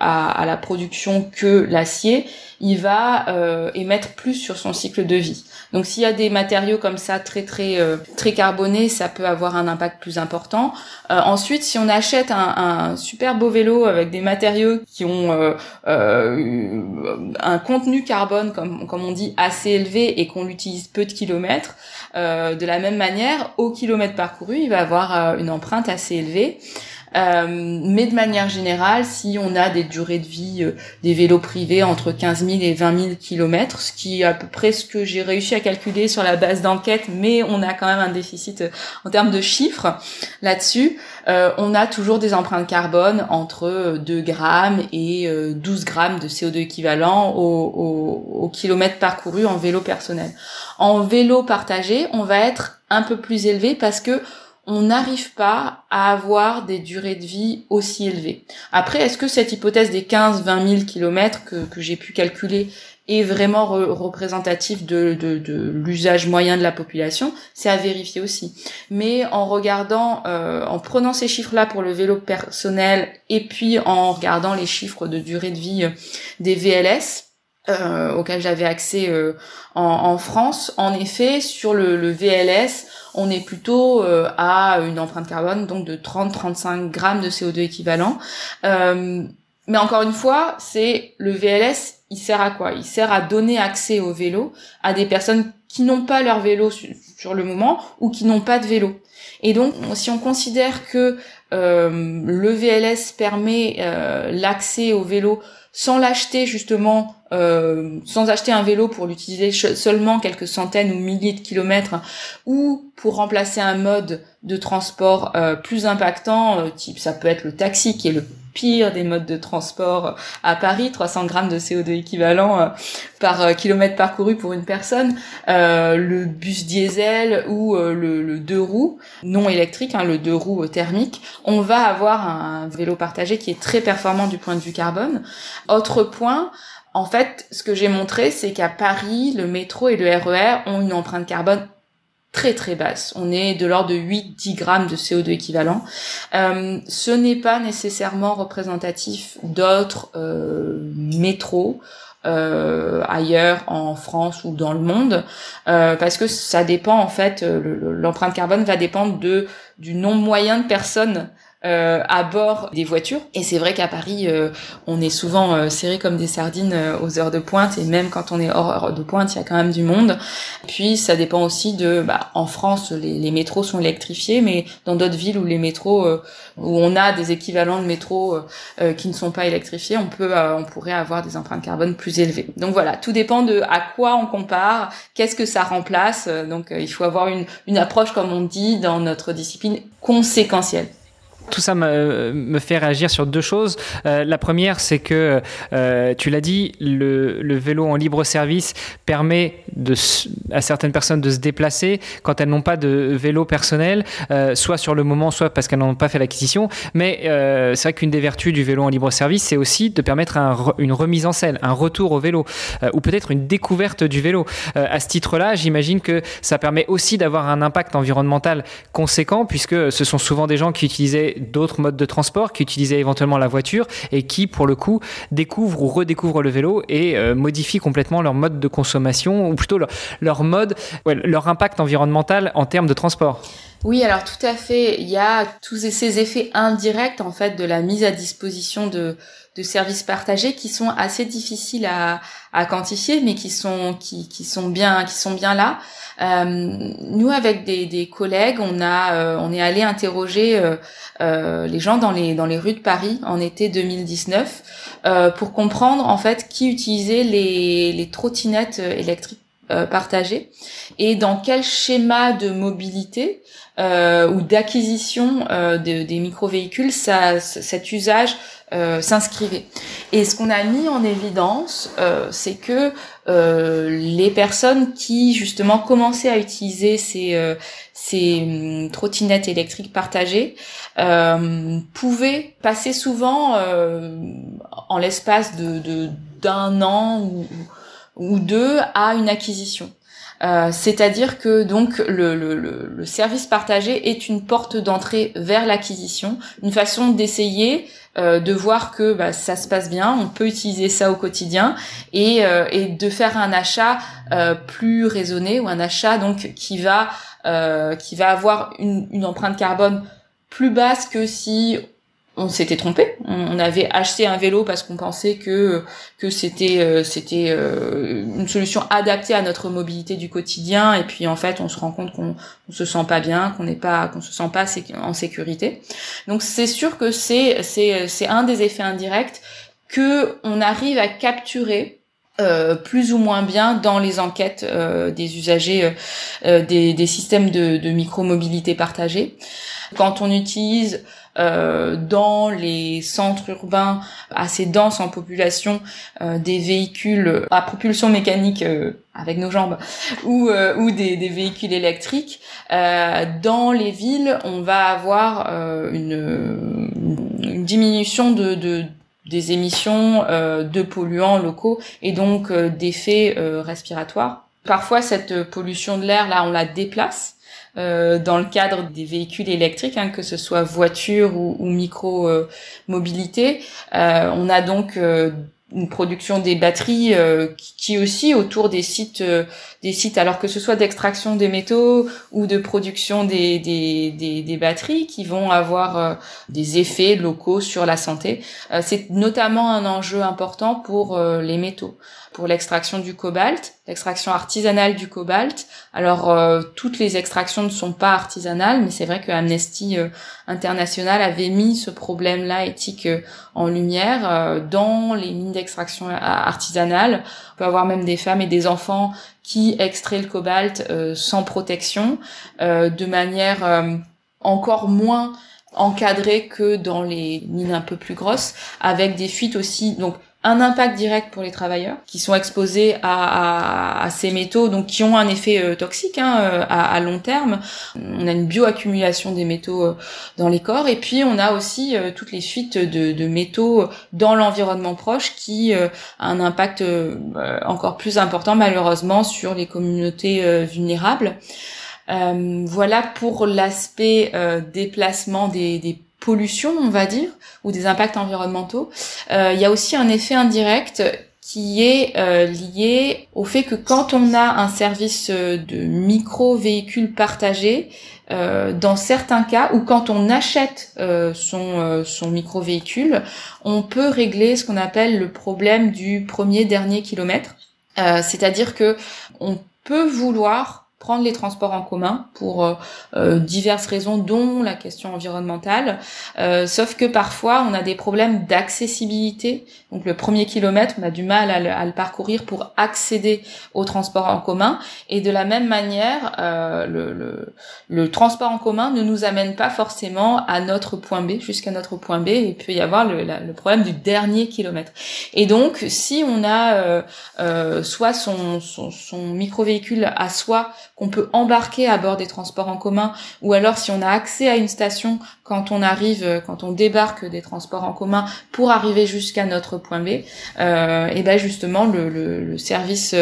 à, à, la production que l'acier, il va émettre plus sur son cycle de vie. Donc s'il y a des matériaux comme ça très très très carbonés, ça peut avoir un impact plus important. ensuite, si on achète un, un, super beau vélo avec des matériaux qui ont un contenu carbone, comme, comme on dit, assez élevé et qu'on l'utilise peu de kilomètres, euh, de la même manière, au kilomètre parcouru, il va avoir euh, une empreinte assez élevée. Euh, mais de manière générale, si on a des durées de vie euh, des vélos privés entre 15 000 et 20 000 kilomètres, ce qui est à peu près ce que j'ai réussi à calculer sur la base d'enquête, mais on a quand même un déficit euh, en termes de chiffres là-dessus, on a toujours des empreintes carbone entre 2 grammes et 12 grammes de CO2 équivalent au kilomètre parcouru en vélo personnel. En vélo partagé, on va être un peu plus élevé parce que on n'arrive pas à avoir des durées de vie aussi élevées. Après, est-ce que cette hypothèse des 15-20 000 kilomètres que, j'ai pu calculer est vraiment représentative de, l'usage moyen de la population? C'est à vérifier aussi. Mais en regardant, euh, en prenant ces chiffres-là pour le vélo personnel et puis en regardant les chiffres de durée de vie euh, des VLS, euh, auxquels j'avais accès en, France, en effet, sur le, le VLS, on est plutôt euh, à une empreinte carbone donc de 30-35 grammes de CO2 équivalent. Euh, mais encore une fois, c'est le VLS, il sert à quoi? Il sert à donner accès au vélo à des personnes qui n'ont pas leur vélo sur le moment ou qui n'ont pas de vélo. Et donc, si on considère que euh, le VLS permet l'accès au vélo sans l'acheter justement, euh, sans acheter un vélo pour l'utiliser seulement quelques centaines ou milliers de kilomètres, ou pour remplacer un mode de transport euh, plus impactant, euh, type ça peut être le taxi qui est le pire des modes de transport à Paris, 300 grammes de CO2 équivalent euh, par euh, kilomètre parcouru pour une personne, euh, le bus diesel ou le, deux roues non électrique, hein, le deux roues thermique, on va avoir un vélo partagé qui est très performant du point de vue carbone. Autre point, en fait, ce que j'ai montré, c'est qu'à Paris, le métro et le RER e ont une empreinte carbone très très basse. On est de l'ordre de 8-10 grammes de CO2 équivalent. Euh, ce n'est pas nécessairement représentatif d'autres euh, métros euh, ailleurs en France ou dans le monde, parce que ça dépend en fait, l'empreinte carbone va dépendre de du nombre moyen de personnes euh, à bord des voitures. Et c'est vrai qu'à Paris, euh, on est souvent euh, serré comme des sardines euh, aux heures de pointe, et même quand on est hors heure de pointe, il y a quand même du monde. Puis ça dépend aussi de, bah, en France, les, les, métros sont électrifiés, mais dans d'autres villes où les métros, où on a des équivalents de métros qui ne sont pas électrifiés, on peut, on pourrait avoir des empreintes carbone plus élevées. Donc voilà, tout dépend de à quoi on compare, qu'est-ce que ça remplace. Donc il faut avoir une, une approche, comme on dit dans notre discipline, conséquentielle tout ça me, fait réagir sur deux choses. Euh, la première, c'est que, euh, tu l'as dit, le, vélo en libre service permet à certaines personnes de se déplacer quand elles n'ont pas de vélo personnel, euh, soit sur le moment, soit parce qu'elles n'ont pas fait l'acquisition. Mais euh, c'est vrai qu'une des vertus du vélo en libre service, c'est aussi de permettre un, une remise en selle, un retour au vélo, euh, ou peut-être une découverte du vélo. à ce titre-là, j'imagine que ça permet aussi d'avoir un impact environnemental conséquent, puisque ce sont souvent des gens qui utilisaient d'autres modes de transport, qui utilisaient éventuellement la voiture et qui, pour le coup, découvrent ou redécouvrent le vélo et modifient complètement leur mode de consommation ou plutôt leur, mode, leur impact environnemental en termes de transport. Oui, alors tout à fait. Il y a tous ces effets indirects en fait de la mise à disposition de, de services partagés qui sont assez difficiles à, à quantifier, mais qui sont qui, qui sont bien qui sont bien là. Euh, nous, avec des, des, collègues, on a euh, on est allé interroger euh, euh, les gens dans les dans les rues de Paris en été 2019 euh, pour comprendre en fait qui utilisait les les trottinettes électriques partagées et dans quel schéma de mobilité euh, ou d'acquisition euh, de, des micro-véhicules, ça, cet usage euh, s'inscrivait? Et ce qu'on a mis en évidence, euh, c'est que euh, les personnes qui justement commençaient à utiliser ces, ces hum, trottinettes électriques partagées pouvaient passer souvent en l'espace de d'un an ou, ou deux à une acquisition. c'est-à-dire que donc le, le, le, service partagé est une porte d'entrée vers l'acquisition, une façon d'essayer de voir que bah, ça se passe bien, on peut utiliser ça au quotidien et, et de faire un achat plus raisonné ou un achat donc qui va qui va avoir une, une empreinte carbone plus basse que si on s'était trompé. On avait acheté un vélo parce qu'on pensait que que c'était euh, c'était euh, une solution adaptée à notre mobilité du quotidien et puis en fait on se rend compte qu'on on se sent pas bien, qu'on n'est pas qu'on se sent pas en sécurité. Donc c'est sûr que c'est c'est c'est un des effets indirects que on arrive à capturer euh, plus ou moins bien dans les enquêtes des usagers des, des systèmes de, de micro-mobilité partagée. Quand on utilise euh, dans les centres urbains assez denses en population euh, des véhicules à propulsion mécanique euh, avec nos jambes ou, ou des, des, véhicules électriques. dans les villes, on va avoir une, une, diminution de, de des émissions de polluants locaux et donc d'effets respiratoires. Parfois, cette pollution de l'air, là, on la déplace euh, dans le cadre des véhicules électriques, hein, que ce soit voiture ou, micro-mobilité. Euh, on a donc euh, une production des batteries qui aussi autour des sites des sites alors que ce soit d'extraction des métaux ou de production des, des, des, des batteries qui vont avoir des effets locaux sur la santé. c'est notamment un enjeu important pour les métaux pour l'extraction du cobalt, l'extraction artisanale du cobalt. Alors euh, toutes les extractions ne sont pas artisanales, mais c'est vrai que Amnesty euh, International avait mis ce problème-là éthique euh, en lumière dans les mines d'extraction artisanale. On peut avoir même des femmes et des enfants qui extraient le cobalt sans protection, de manière encore moins encadrée que dans les mines un peu plus grosses, avec des fuites aussi. Donc un impact direct pour les travailleurs qui sont exposés à, à, ces métaux, donc qui ont un effet euh, toxique hein, euh, à, à, long terme. On a une bioaccumulation des métaux euh, dans les corps, et puis on a aussi toutes les fuites de, de métaux dans l'environnement proche qui a un impact encore plus important malheureusement sur les communautés vulnérables. voilà pour l'aspect déplacement des, des pollution, on va dire, ou des impacts environnementaux, euh, il y a aussi un effet indirect qui est euh, lié au fait que quand on a un service euh, de micro-véhicule partagé, dans certains cas, ou quand on achète son, son micro-véhicule, on peut régler ce qu'on appelle le problème du premier dernier kilomètre. C'est-à-dire que on peut vouloir prendre les transports en commun pour euh, euh, diverses raisons, dont la question environnementale. Euh, sauf que parfois, on a des problèmes d'accessibilité. Donc le premier kilomètre, on a du mal à le, parcourir pour accéder aux transports en commun. Et de la même manière, le, le, le, transport en commun ne nous amène pas forcément à notre point B, jusqu'à notre point B. Il peut y avoir le, le, problème du dernier kilomètre. Et donc, si on a soit son, son, son micro-véhicule à soi, qu'on peut embarquer à bord des transports en commun, ou alors si on a accès à une station quand on arrive, euh, quand on débarque des transports en commun pour arriver jusqu'à notre point B, euh, et ben justement le, le, service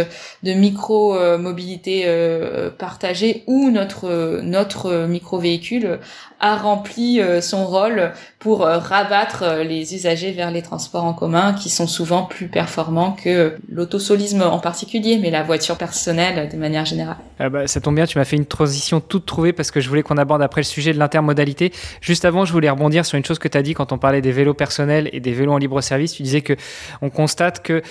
de micro mobilité euh, partagée ou notre notre micro véhicule a rempli euh, son rôle pour rabattre les usagers vers les transports en commun qui sont souvent plus performants que l'autosolisme en particulier, mais la voiture personnelle de manière générale. Ah bah, ça tombe bien, tu m'as fait une transition toute trouvée parce que je voulais qu'on aborde après le sujet de l'intermodalité. Juste avant, je voulais rebondir sur une chose que tu as dit quand on parlait des vélos personnels et des vélos en libre service. Tu disais que on constate que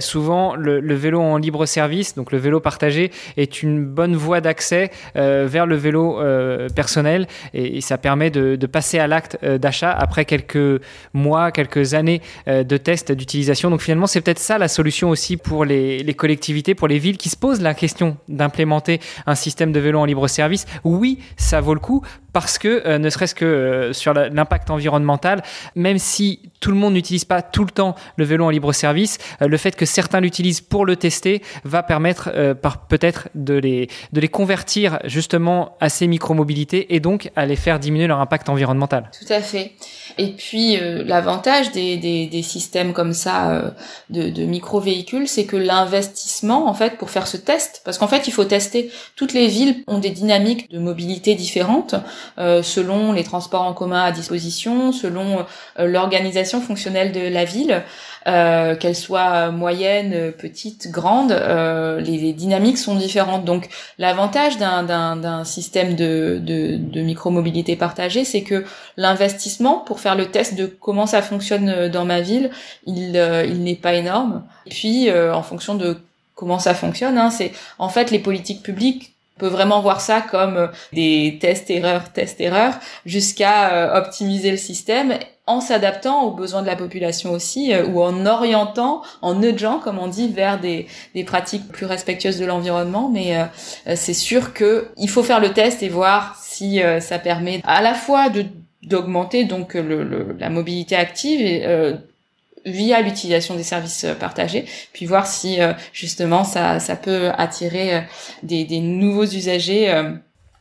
souvent le, vélo en libre service, donc le vélo partagé, est une bonne voie d'accès vers le vélo personnel et, ça permet de, passer à l'acte euh, d'achat après quelques mois, quelques années euh, de tests d'utilisation. Donc finalement, c'est peut-être ça la solution aussi pour les, collectivités, pour les villes qui se posent la question d'implémenter un système de vélo en libre service. Oui, ça vaut le coup parce que, ne serait-ce que sur l'impact environnemental, même si tout le monde n'utilise pas tout le temps le vélo en libre service, le fait que certains l'utilisent pour le tester va permettre peut-être de les, de les convertir justement à ces micromobilités et donc à les faire diminuer leur impact environnemental. Tout à fait. Et puis l'avantage des, des, des, systèmes comme ça de, de micro-véhicules, c'est que l'investissement en fait pour faire ce test, parce qu'en fait il faut tester, toutes les villes ont des dynamiques de mobilité différentes euh, selon les transports en commun à disposition, selon euh, l'organisation fonctionnelle de la ville, euh, qu'elle soit moyenne, petite, grande, les, les, dynamiques sont différentes. Donc l'avantage d'un système de, de, de micromobilité partagée, c'est que l'investissement pour faire le test de comment ça fonctionne dans ma ville, il, il n'est pas énorme. Et puis en fonction de comment ça fonctionne, hein, c'est en fait les politiques publiques on peut vraiment voir ça comme euh, des tests erreurs, tests erreurs, jusqu'à euh, optimiser le système en s'adaptant aux besoins de la population aussi, euh, ou en orientant, en nudgeant, comme on dit, vers des, des pratiques plus respectueuses de l'environnement. Mais c'est sûr que il faut faire le test et voir si ça permet à la fois de d'augmenter donc le, la mobilité active et via l'utilisation des services euh, partagés, puis voir si euh, justement ça, ça peut attirer euh, des, des nouveaux usagers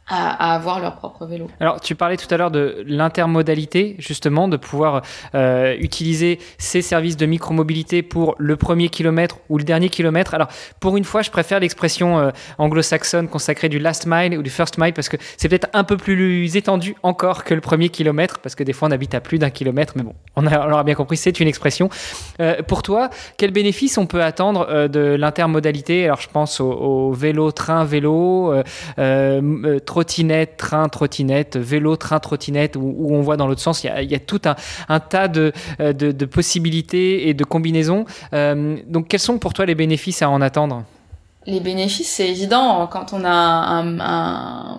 à, avoir leur propre vélo. Alors, tu parlais tout à l'heure de l'intermodalité, justement, de pouvoir euh, utiliser ces services de micromobilité pour le premier kilomètre ou le dernier kilomètre. Alors, pour une fois, je préfère l'expression euh, anglo-saxonne consacrée du last mile ou du first mile parce que c'est peut-être un peu plus étendu encore que le premier kilomètre parce que des fois, on habite à plus d'un kilomètre, mais bon, on, a, on aura bien compris, c'est une expression. Euh, pour toi, quel bénéfice on peut attendre euh, de l'intermodalité? Alors, je pense au, au, vélo, train, vélo, euh, euh, trottinette, train, trottinette, vélo, train, trottinette, où, on voit dans l'autre sens, il y a, tout un, tas euh, de, possibilités et de combinaisons. Euh, donc, quels sont pour toi les bénéfices à en attendre? Les bénéfices, c'est évident. Quand on a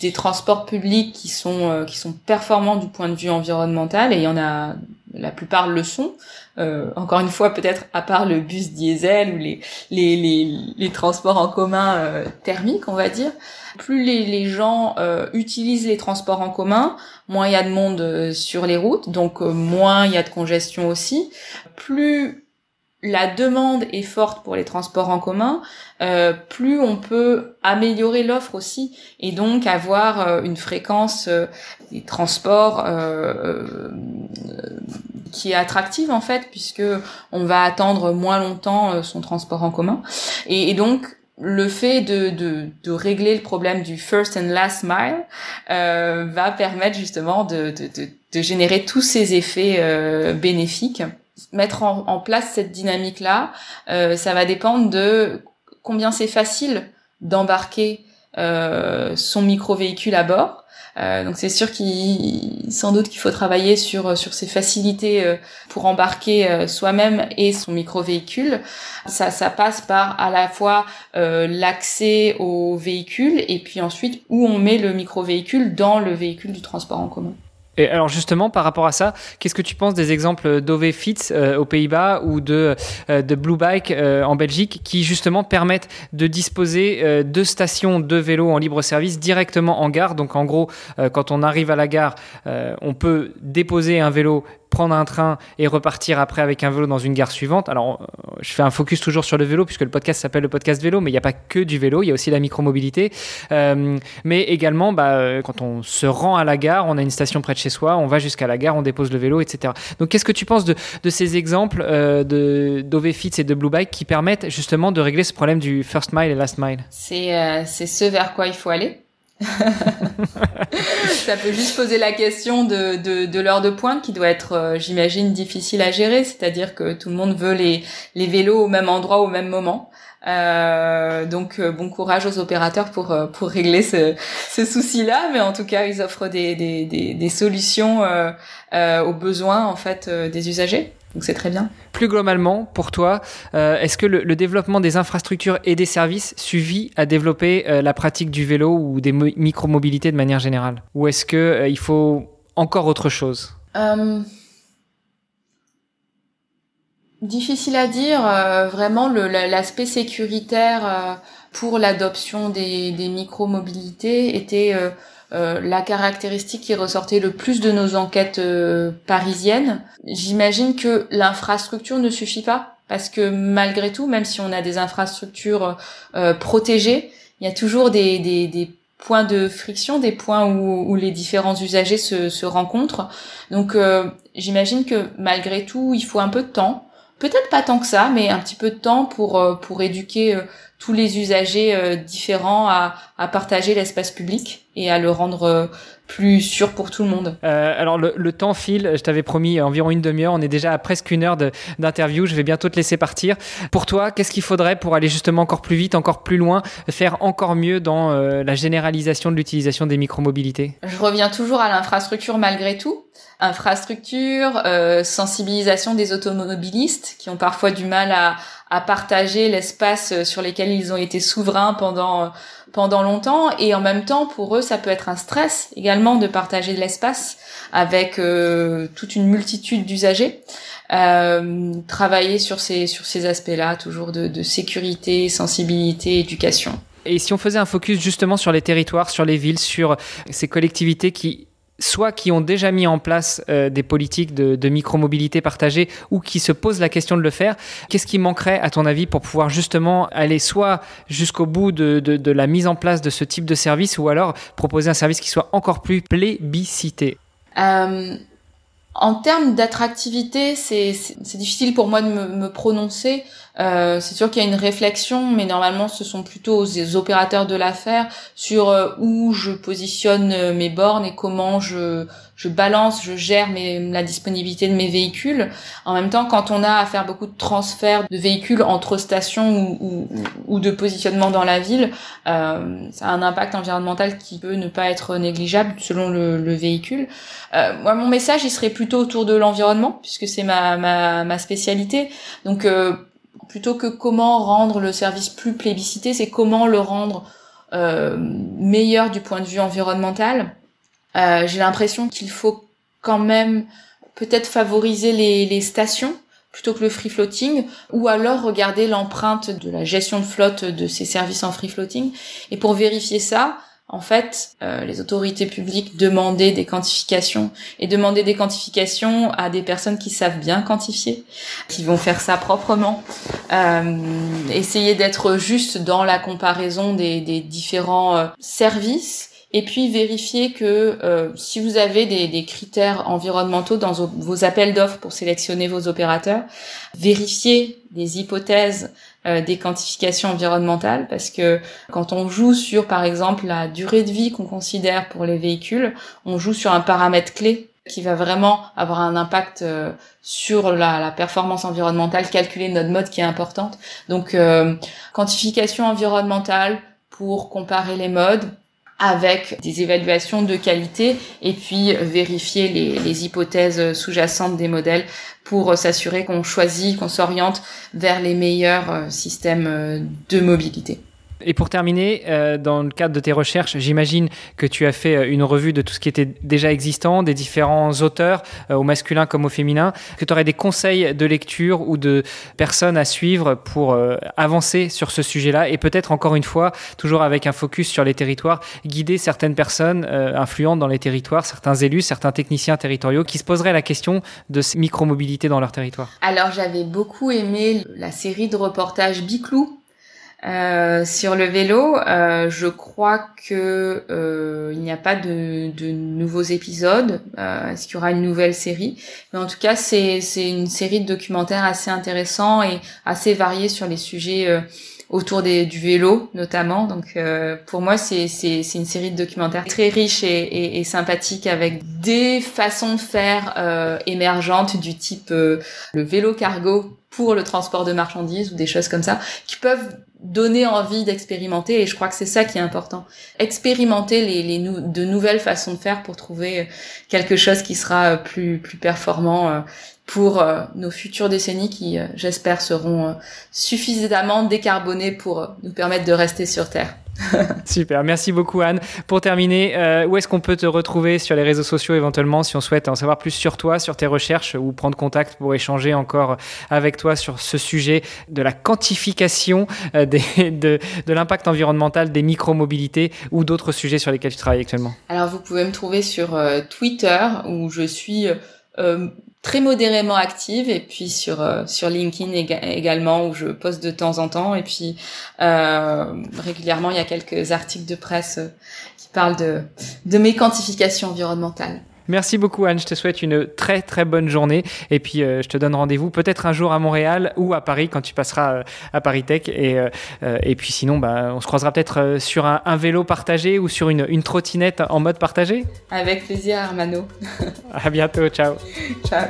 des transports publics qui sont euh, qui sont performants du point de vue environnemental et il y en a la plupart le sont. Euh, encore une fois, peut-être à part le bus diesel ou les les, les, les transports en commun euh, thermiques, on va dire. Plus les, les gens euh, utilisent les transports en commun, moins il y a de monde euh, sur les routes, donc moins il y a de congestion aussi. Plus la demande est forte pour les transports en commun, euh, plus on peut améliorer l'offre aussi et donc avoir euh, une fréquence euh, des transports qui est attractive en fait puisque on va attendre moins longtemps son transport en commun. Et, donc le fait de, de, de, régler le problème du first and last mile va permettre justement de, de, générer tous ces effets bénéfiques mettre en, place cette dynamique là euh, ça va dépendre de combien c'est facile d'embarquer euh, son micro véhicule à bord. Euh, donc c'est sûr qu'il sans doute qu'il faut travailler sur sur ces facilités euh, pour embarquer euh, soi-même et son micro véhicule ça ça passe par à la fois l'accès au véhicule et puis ensuite où on met le micro véhicule dans le véhicule du transport en commun et alors justement, par rapport à ça, qu'est-ce que tu penses des exemples d'OV Fits euh, aux Pays-Bas ou de, euh, de Blue Bike euh, en Belgique qui justement permettent de disposer de stations de vélo en libre service directement en gare? Donc en gros, quand on arrive à la gare, on peut déposer un vélo prendre un train et repartir après avec un vélo dans une gare suivante. Alors, euh, je fais un focus toujours sur le vélo puisque le podcast s'appelle le podcast vélo, mais il n'y a pas que du vélo, il y a aussi la micromobilité. Euh, mais également, bah, euh, quand on se rend à la gare, on a une station près de chez soi, on va jusqu'à la gare, on dépose le vélo, etc. Donc, qu'est-ce que tu penses de, ces exemples euh, de d'OVFits et de Blue Bike qui permettent justement de régler ce problème du first mile et last mile? C'est euh, ce vers quoi il faut aller ça peut juste poser la question de, de, de l'heure de pointe qui doit être, euh, j'imagine, difficile à gérer. C'est-à-dire que tout le monde veut les, les vélos au même endroit au même moment. Euh, donc euh, bon courage aux opérateurs pour euh, pour régler ce, ce souci-là, mais en tout cas ils offrent des des, des, des solutions aux besoins en fait des usagers. Donc c'est très bien. Plus globalement, pour toi, euh, est-ce que le, développement des infrastructures et des services suffit à développer euh, la pratique du vélo ou des micromobilités de manière générale? Ou est-ce qu'il euh, il faut encore autre chose? Difficile à dire. vraiment, l'aspect sécuritaire pour l'adoption des, des micro-mobilités était euh, la caractéristique qui ressortait le plus de nos enquêtes euh, parisiennes. J'imagine que l'infrastructure ne suffit pas parce que malgré tout, même si on a des infrastructures euh, protégées, il y a toujours des, des, des, points de friction, des points où, où les différents usagers se, se rencontrent. Donc j'imagine que malgré tout, il faut un peu de temps. Peut-être pas tant que ça, mais un petit peu de temps pour pour éduquer tous les usagers euh, différents à, à partager l'espace public et à le rendre euh, plus sûr pour tout le monde. Euh, alors le, le, temps file, je t'avais promis environ une demi-heure, on est déjà à presque une heure d'interview, je vais bientôt te laisser partir. Pour toi, qu'est-ce qu'il faudrait pour aller justement encore plus vite, encore plus loin, faire encore mieux dans euh, la généralisation de l'utilisation des micromobilités? Je reviens toujours à l'infrastructure malgré tout. Infrastructure, euh, sensibilisation des automobilistes qui ont parfois du mal à, à partager l'espace sur lesquels ils ont été souverains pendant pendant longtemps et en même temps pour eux ça peut être un stress également de partager de l'espace avec euh, toute une multitude d'usagers. Euh, travailler sur ces sur ces aspects-là toujours de, de sécurité sensibilité éducation. Et si on faisait un focus justement sur les territoires sur les villes sur ces collectivités qui soit qui ont déjà mis en place euh, des politiques de, micromobilité partagée ou qui se posent la question de le faire, qu'est-ce qui manquerait à ton avis pour pouvoir justement aller soit jusqu'au bout de, la mise en place de ce type de service ou alors proposer un service qui soit encore plus plébiscité? Euh, En termes d'attractivité, c'est difficile pour moi de me, me prononcer. Euh, c'est sûr qu'il y a une réflexion, mais normalement ce sont plutôt les opérateurs de l'affaire sur euh, où je positionne euh, mes bornes et comment je, je balance, je gère mes, la disponibilité de mes véhicules. En même temps, quand on a à faire beaucoup de transferts de véhicules entre stations ou, ou, de positionnement dans la ville, euh, ça a un impact environnemental qui peut ne pas être négligeable selon le, le véhicule. Euh, moi, mon message, il serait plutôt autour de l'environnement, puisque c'est ma, ma, ma spécialité. Donc, plutôt que comment rendre le service plus plébiscité, c'est comment le rendre euh, meilleur du point de vue environnemental. Euh, J'ai l'impression qu'il faut quand même peut-être favoriser les, les stations plutôt que le free floating, ou alors regarder l'empreinte de la gestion de flotte de ces services en free floating. Et pour vérifier ça, en fait, euh, les autorités publiques demandaient des quantifications et demander des quantifications à des personnes qui savent bien quantifier, qui vont faire ça proprement. Euh, essayer d'être juste dans la comparaison des, des différents euh, services et puis vérifier que euh, si vous avez des, des, critères environnementaux dans vos appels d'offres pour sélectionner vos opérateurs, vérifier des hypothèses euh, des quantifications environnementales parce que quand on joue sur par exemple la durée de vie qu'on considère pour les véhicules, on joue sur un paramètre clé qui va vraiment avoir un impact euh, sur la, la, performance environnementale calculée de notre mode qui est importante. Donc euh, quantification environnementale pour comparer les modes, avec des évaluations de qualité et puis vérifier les, hypothèses sous-jacentes des modèles pour s'assurer qu'on choisit, qu'on s'oriente vers les meilleurs euh, systèmes euh, de mobilité. Et pour terminer, euh, dans le cadre de tes recherches, j'imagine que tu as fait euh, une revue de tout ce qui était déjà existant, des différents auteurs, euh, au masculin comme au féminin, que tu aurais des conseils de lecture ou de personnes à suivre pour euh, avancer sur ce sujet-là et peut-être encore une fois, toujours avec un focus sur les territoires, guider certaines personnes euh, influentes dans les territoires, certains élus, certains techniciens territoriaux qui se poseraient la question de micromobilité dans leur territoire? Alors j'avais beaucoup aimé la série de reportages Biclou euh, sur le vélo, euh, je crois que euh, il n'y a pas de, de nouveaux épisodes. Euh, est-ce qu'il y aura une nouvelle série? Mais en tout cas, c'est une série de documentaires assez intéressants et assez variés sur les sujets euh, autour des, du vélo notamment. Donc pour moi, c'est une série de documentaires très riche et, et, et sympathique avec des façons de faire émergentes du type le vélo cargo pour le transport de marchandises ou des choses comme ça qui peuvent donner envie d'expérimenter et je crois que c'est ça qui est important. Expérimenter les, les de nouvelles façons de faire pour trouver quelque chose qui sera plus, plus performant euh, pour euh, nos futures décennies qui, euh, j'espère, seront suffisamment décarbonées pour nous permettre de rester sur Terre. Super, merci beaucoup Anne. Pour terminer, euh, où est-ce qu'on peut te retrouver sur les réseaux sociaux éventuellement si on souhaite en savoir plus sur toi, sur tes recherches ou prendre contact pour échanger encore avec toi sur ce sujet de la quantification euh, des, de, l'impact environnemental des micromobilités ou d'autres sujets sur lesquels tu travailles actuellement? Alors vous pouvez me trouver sur euh, Twitter où je suis très modérément active et puis sur euh, sur LinkedIn également où je poste de temps en temps et puis euh, régulièrement il y a quelques articles de presse euh, qui parlent de de mes quantifications environnementales. Merci beaucoup Anne, je te souhaite une très très bonne journée et puis euh, je te donne rendez-vous peut-être un jour à Montréal ou à Paris quand tu passeras euh, à Paris Tech et, euh, et puis sinon bah, on se croisera peut-être sur un, un, vélo partagé ou sur une, une trottinette en mode partagé. Avec plaisir Armano. à bientôt, ciao. Ciao.